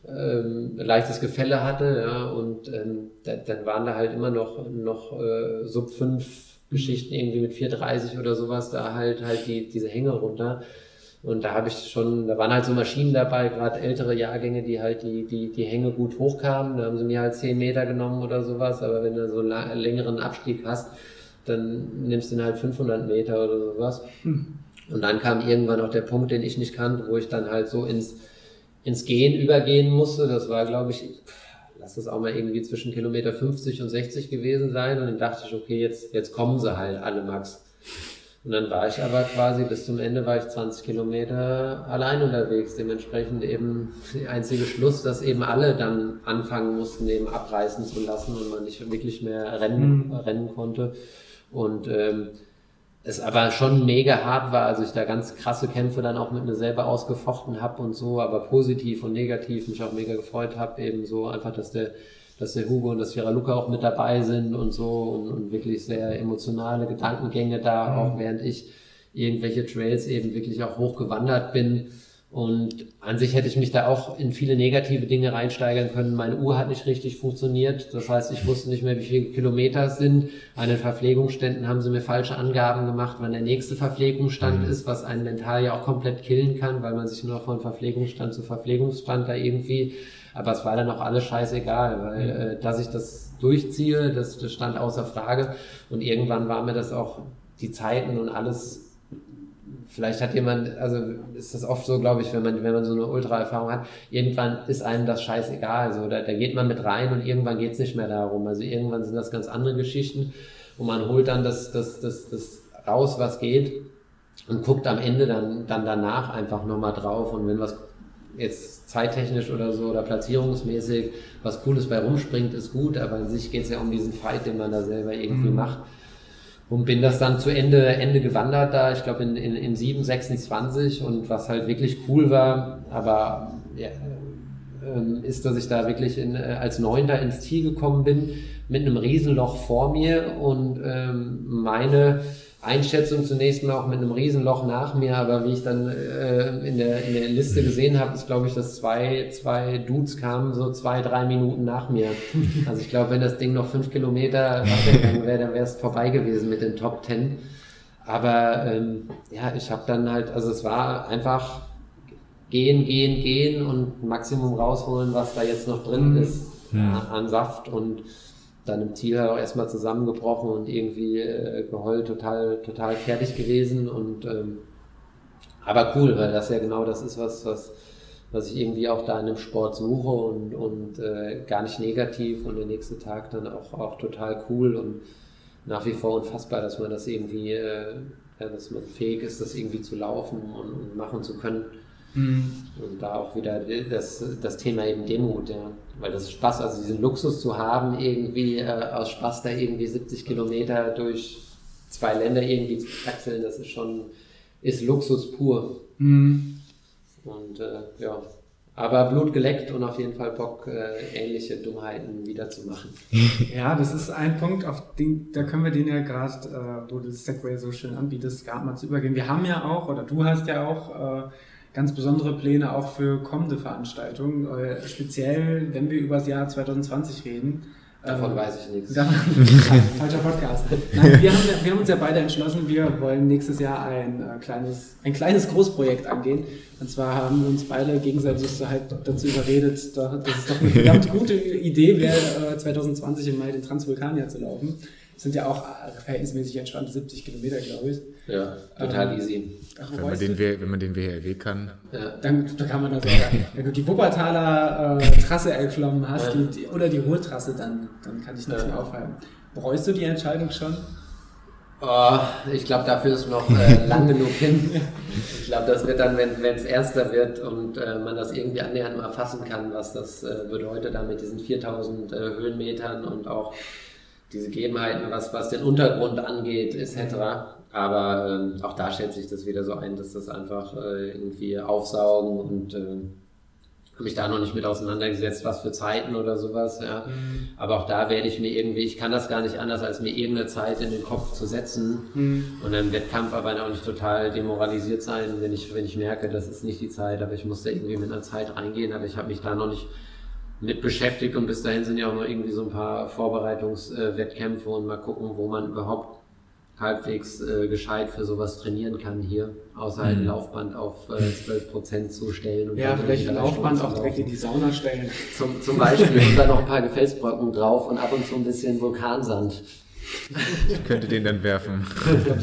ähm, leichtes Gefälle hatte, ja, und ähm, da, dann waren da halt immer noch, noch äh, Sub 5 Geschichten irgendwie mit 430 oder sowas, da halt halt die, diese Hänge runter. Und da habe ich schon, da waren halt so Maschinen dabei, gerade ältere Jahrgänge, die halt die, die, die Hänge gut hochkamen. Da haben sie mir halt 10 Meter genommen oder sowas. Aber wenn du so einen längeren Abstieg hast, dann nimmst du ihn halt 500 Meter oder sowas. Hm. Und dann kam irgendwann auch der Punkt, den ich nicht kannte, wo ich dann halt so ins, ins Gehen übergehen musste. Das war, glaube ich, lass das auch mal irgendwie zwischen Kilometer 50 und 60 gewesen sein. Und dann dachte ich, okay, jetzt, jetzt kommen sie halt alle, Max. Und dann war ich aber quasi bis zum Ende war ich 20 Kilometer allein unterwegs. Dementsprechend eben der einzige Schluss, dass eben alle dann anfangen mussten, eben abreißen zu lassen und man nicht wirklich mehr rennen, mhm. rennen konnte. Und ähm, es aber schon mega hart war, also ich da ganz krasse Kämpfe dann auch mit mir selber ausgefochten habe und so, aber positiv und negativ mich auch mega gefreut habe, eben so einfach, dass der, dass der Hugo und das Sierra Luca auch mit dabei sind und so und, und wirklich sehr emotionale Gedankengänge da, mhm. auch während ich irgendwelche Trails eben wirklich auch hochgewandert bin und an sich hätte ich mich da auch in viele negative Dinge reinsteigern können. Meine Uhr hat nicht richtig funktioniert. Das heißt, ich wusste nicht mehr, wie viele Kilometer es sind. An den Verpflegungsständen haben sie mir falsche Angaben gemacht, wann der nächste Verpflegungsstand mhm. ist, was einen mental ja auch komplett killen kann, weil man sich nur von Verpflegungsstand zu Verpflegungsstand da irgendwie, aber es war dann auch alles scheißegal, weil mhm. äh, dass ich das durchziehe, das, das stand außer Frage. Und irgendwann war mir das auch die Zeiten und alles Vielleicht hat jemand, also ist das oft so, glaube ich, wenn man, wenn man so eine Ultra-Erfahrung hat, irgendwann ist einem das scheißegal. Also da, da geht man mit rein und irgendwann geht es nicht mehr darum. Also irgendwann sind das ganz andere Geschichten und man holt dann das, das, das, das raus, was geht und guckt am Ende dann, dann danach einfach nochmal drauf. Und wenn was jetzt zeittechnisch oder so oder platzierungsmäßig was Cooles bei rumspringt, ist gut, aber an sich geht es ja um diesen Fight, den man da selber irgendwie mhm. macht. Und bin das dann zu Ende, Ende gewandert da, ich glaube in, in, in 7, 26 und was halt wirklich cool war, aber ja, äh, ist, dass ich da wirklich in, äh, als Neunter ins Ziel gekommen bin mit einem Riesenloch vor mir. Und ähm, meine Einschätzung zunächst mal auch mit einem Riesenloch nach mir, aber wie ich dann äh, in, der, in der Liste gesehen habe, ist glaube ich, dass zwei, zwei Dudes kamen so zwei, drei Minuten nach mir. Also ich glaube, wenn das Ding noch fünf Kilometer weitergegangen wäre, dann wäre es vorbei gewesen mit den Top Ten. Aber ähm, ja, ich habe dann halt, also es war einfach gehen, gehen, gehen und Maximum rausholen, was da jetzt noch drin mhm. ist an, an Saft und dann im Ziel halt auch erstmal zusammengebrochen und irgendwie äh, geheult, total, total fertig gewesen und ähm, aber cool, weil das ja genau das ist, was, was, was ich irgendwie auch da in dem Sport suche und, und äh, gar nicht negativ und der nächste Tag dann auch, auch total cool und nach wie vor unfassbar, dass man das irgendwie, äh, ja, dass man fähig ist, das irgendwie zu laufen und, und machen zu können. Mhm. Und da auch wieder das, das Thema eben Demut, ja. Weil das ist Spaß, also diesen Luxus zu haben, irgendwie äh, aus Spaß da irgendwie 70 Kilometer durch zwei Länder irgendwie zu kraxeln, das ist schon, ist Luxus pur. Mhm. Und äh, ja, aber Blut geleckt und auf jeden Fall Bock, äh, ähnliche Dummheiten wiederzumachen. Ja, das ist ein Punkt, auf den, da können wir den ja gerade, äh, wo du das Segway so schön anbietest, gerade mal zu übergehen. Wir haben ja auch, oder du hast ja auch äh, ganz besondere Pläne auch für kommende Veranstaltungen, äh, speziell wenn wir über das Jahr 2020 reden. Davon ähm, weiß ich nichts. falscher Podcast. Nein, wir, haben, wir haben uns ja beide entschlossen, wir wollen nächstes Jahr ein, äh, kleines, ein kleines Großprojekt angehen. Und zwar haben wir uns beide gegenseitig halt dazu überredet, dass es doch eine verdammt gute Idee wäre, äh, 2020 im Mai den Transvulkanier zu laufen. Das sind ja auch verhältnismäßig entspannte 70 Kilometer, glaube ich. Ja, total ähm, easy. Ach, wenn, man den, wenn man den WRW kann. Ja. Dann, dann kann man das auch. wenn du die Wuppertaler äh, Trasse erklommen hast ja. die, oder die Ruhrtrasse, dann, dann kann ich nichts ja. mehr aufhalten. Bereust du die Entscheidung schon? Oh, ich glaube, dafür ist noch äh, lang genug hin. Ich glaube, das wird dann, wenn es erster wird und äh, man das irgendwie annähernd mal fassen kann, was das äh, bedeutet, da mit diesen 4000 äh, Höhenmetern und auch diese Gegebenheiten, was, was den Untergrund angeht, etc. Aber ähm, auch da stellt sich das wieder so ein, dass das einfach äh, irgendwie aufsaugen und äh, habe mich da noch nicht mit auseinandergesetzt, was für Zeiten oder sowas. Ja. Mhm. Aber auch da werde ich mir irgendwie, ich kann das gar nicht anders, als mir irgendeine Zeit in den Kopf zu setzen mhm. und im Wettkampf aber auch nicht total demoralisiert sein, wenn ich, wenn ich merke, das ist nicht die Zeit, aber ich muss da irgendwie mit einer Zeit reingehen, aber ich habe mich da noch nicht mit beschäftigt und bis dahin sind ja auch noch irgendwie so ein paar Vorbereitungswettkämpfe und mal gucken, wo man überhaupt halbwegs äh, gescheit für sowas trainieren kann hier, außer halt ein mhm. Laufband auf äh, 12% zu stellen. Und ja, vielleicht ein Laufband auch direkt in die Sauna stellen. Zum, zum Beispiel und dann noch ein paar Gefelsbrocken drauf und ab und zu ein bisschen Vulkansand. Ich könnte den dann werfen. Ich glaube,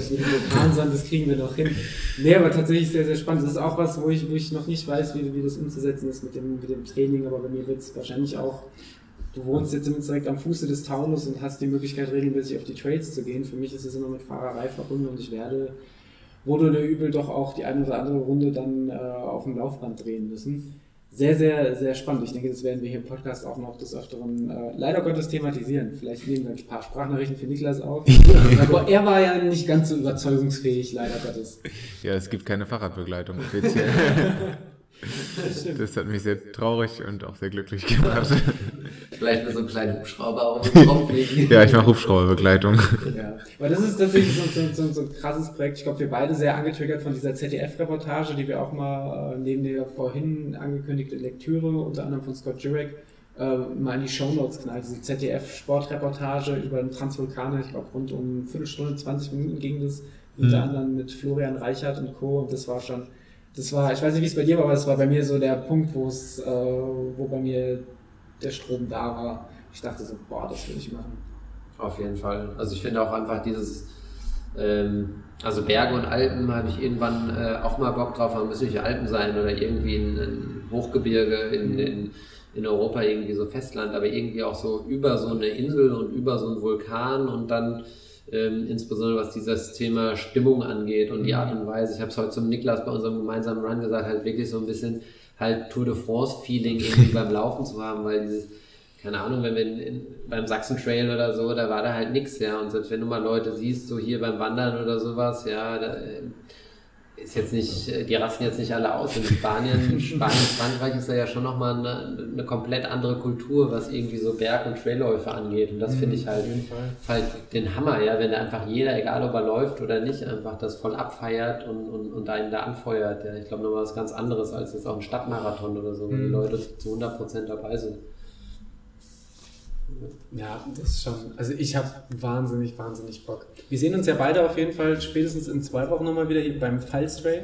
das kriegen wir noch hin. Nee, aber tatsächlich sehr, sehr spannend. Das ist auch was, wo ich, wo ich noch nicht weiß, wie, wie das umzusetzen ist mit dem, mit dem Training, aber bei mir wird es wahrscheinlich auch du wohnst jetzt direkt am Fuße des Taunus und hast die Möglichkeit, regelmäßig auf die Trails zu gehen. Für mich ist es immer mit Fahrerei verbunden und ich werde wohl oder übel doch auch die eine oder andere Runde dann äh, auf dem Laufband drehen müssen. Sehr, sehr, sehr spannend. Ich denke, das werden wir hier im Podcast auch noch des Öfteren äh, leider Gottes thematisieren. Vielleicht nehmen wir ein paar Sprachnachrichten für Niklas auf. Aber er war ja nicht ganz so überzeugungsfähig, leider Gottes. Ja, es gibt keine Fahrradbegleitung offiziell. Das hat mich sehr traurig und auch sehr glücklich gemacht. Vielleicht mit so einem kleinen Hubschrauber auch drauflegen. ja, ich mache Hubschrauberbegleitung. Ja, aber das ist tatsächlich so, so, so, so ein krasses Projekt. Ich glaube, wir beide sehr angetriggert von dieser ZDF-Reportage, die wir auch mal äh, neben der vorhin angekündigte Lektüre, unter anderem von Scott Jurek, äh, mal in die Shownotes knallt. Diese ZDF-Sportreportage über den Transvulkaner, ich glaube, rund um eine Viertelstunde, 20 Minuten ging das, unter mhm. anderem mit Florian Reichert und Co. Und das war schon das war, ich weiß nicht, wie es bei dir war, aber es war bei mir so der Punkt, wo es, äh, wo bei mir der Strom da war. Ich dachte so, boah, das will ich machen. Auf jeden Fall. Also ich finde auch einfach dieses, ähm, also Berge und Alpen habe ich irgendwann äh, auch mal Bock drauf, aber müssen nicht Alpen sein oder irgendwie ein, ein Hochgebirge in, in, in Europa, irgendwie so Festland, aber irgendwie auch so über so eine Insel und über so einen Vulkan und dann ähm, insbesondere was dieses Thema Stimmung angeht und die mhm. Art und Weise. Ich habe es heute zum Niklas bei unserem gemeinsamen Run gesagt, halt wirklich so ein bisschen halt Tour de France-Feeling irgendwie beim Laufen zu haben, weil dieses keine Ahnung, wenn wir in, in, beim Sachsen Trail oder so, da war da halt nichts, ja. Und selbst wenn du mal Leute siehst, so hier beim Wandern oder sowas, ja, da, äh, ist jetzt nicht, äh, die rasten jetzt nicht alle aus. In Spanien, Spanien, Frankreich ist da ja schon nochmal eine, eine komplett andere Kultur, was irgendwie so Berg- und Trailläufe angeht. Und das finde ich halt, halt den Hammer, ja, wenn da einfach jeder, egal ob er läuft oder nicht, einfach das voll abfeiert und, und, und einen da anfeuert. Ja. Ich glaube nochmal was ganz anderes als jetzt auch ein Stadtmarathon oder so, wo die Leute zu 100% dabei sind. Ja, das ist schon. Also ich habe wahnsinnig, wahnsinnig Bock. Wir sehen uns ja beide auf jeden Fall spätestens in zwei Wochen nochmal wieder hier beim Fallstray.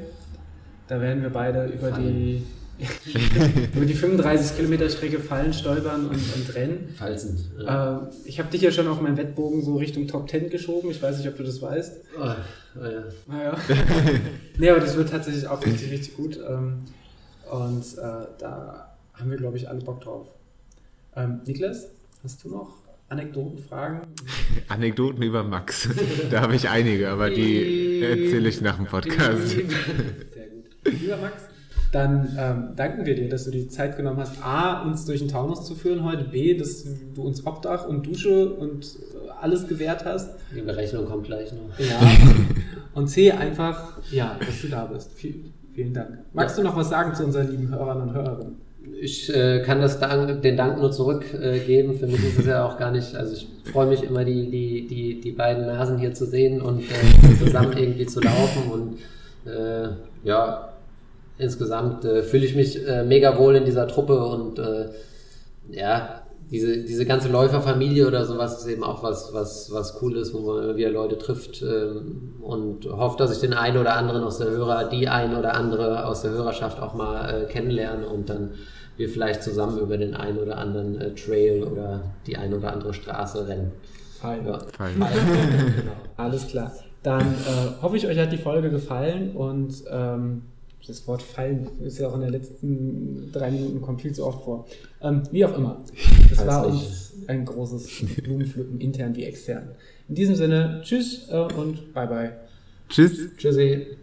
Da werden wir beide über die, über die 35 Kilometer Strecke fallen, stolpern und, und rennen. Falsend. Ja. Äh, ich habe dich ja schon auf meinem Wettbogen so Richtung Top 10 geschoben. Ich weiß nicht, ob du das weißt. Oh, oh ja. Naja. nee, aber das wird tatsächlich auch richtig, richtig gut. Ähm, und äh, da haben wir, glaube ich, alle Bock drauf. Ähm, Niklas? Hast du noch Anekdoten, Fragen? Anekdoten über Max. da habe ich einige, aber die erzähle ich nach dem Podcast. Sehr gut. Lieber Max, dann ähm, danken wir dir, dass du die Zeit genommen hast, A, uns durch den Taunus zu führen heute, B, dass du uns Obdach und Dusche und äh, alles gewährt hast. Die Berechnung kommt gleich noch. Ja. Und C, einfach, ja, dass du da bist. Vielen, vielen Dank. Magst ja. du noch was sagen zu unseren lieben Hörern und Hörerinnen? Ich äh, kann das Dank, den Dank nur zurückgeben. Äh, Für mich ist es ja auch gar nicht, also ich freue mich immer, die, die, die, die beiden Nasen hier zu sehen und äh, zusammen irgendwie zu laufen. Und äh, ja, insgesamt äh, fühle ich mich äh, mega wohl in dieser Truppe und ja, diese, diese ganze Läuferfamilie oder sowas ist eben auch was, was, was cool ist, wo man immer wieder Leute trifft ähm, und hofft, dass ich den einen oder anderen aus der Hörer, die ein oder andere aus der Hörerschaft auch mal äh, kennenlerne und dann wir vielleicht zusammen über den einen oder anderen äh, Trail oder die ein oder andere Straße rennen. Fein. Ja. Fein. genau. Alles klar. Dann äh, hoffe ich, euch hat die Folge gefallen und ähm, das Wort fallen ist ja auch in den letzten drei Minuten kommt viel zu oft vor. Ähm, wie auch immer. Das war uns ein großes Blumenpflücken, intern wie extern. In diesem Sinne, tschüss äh, und bye bye. Tschüss. Tschüssi.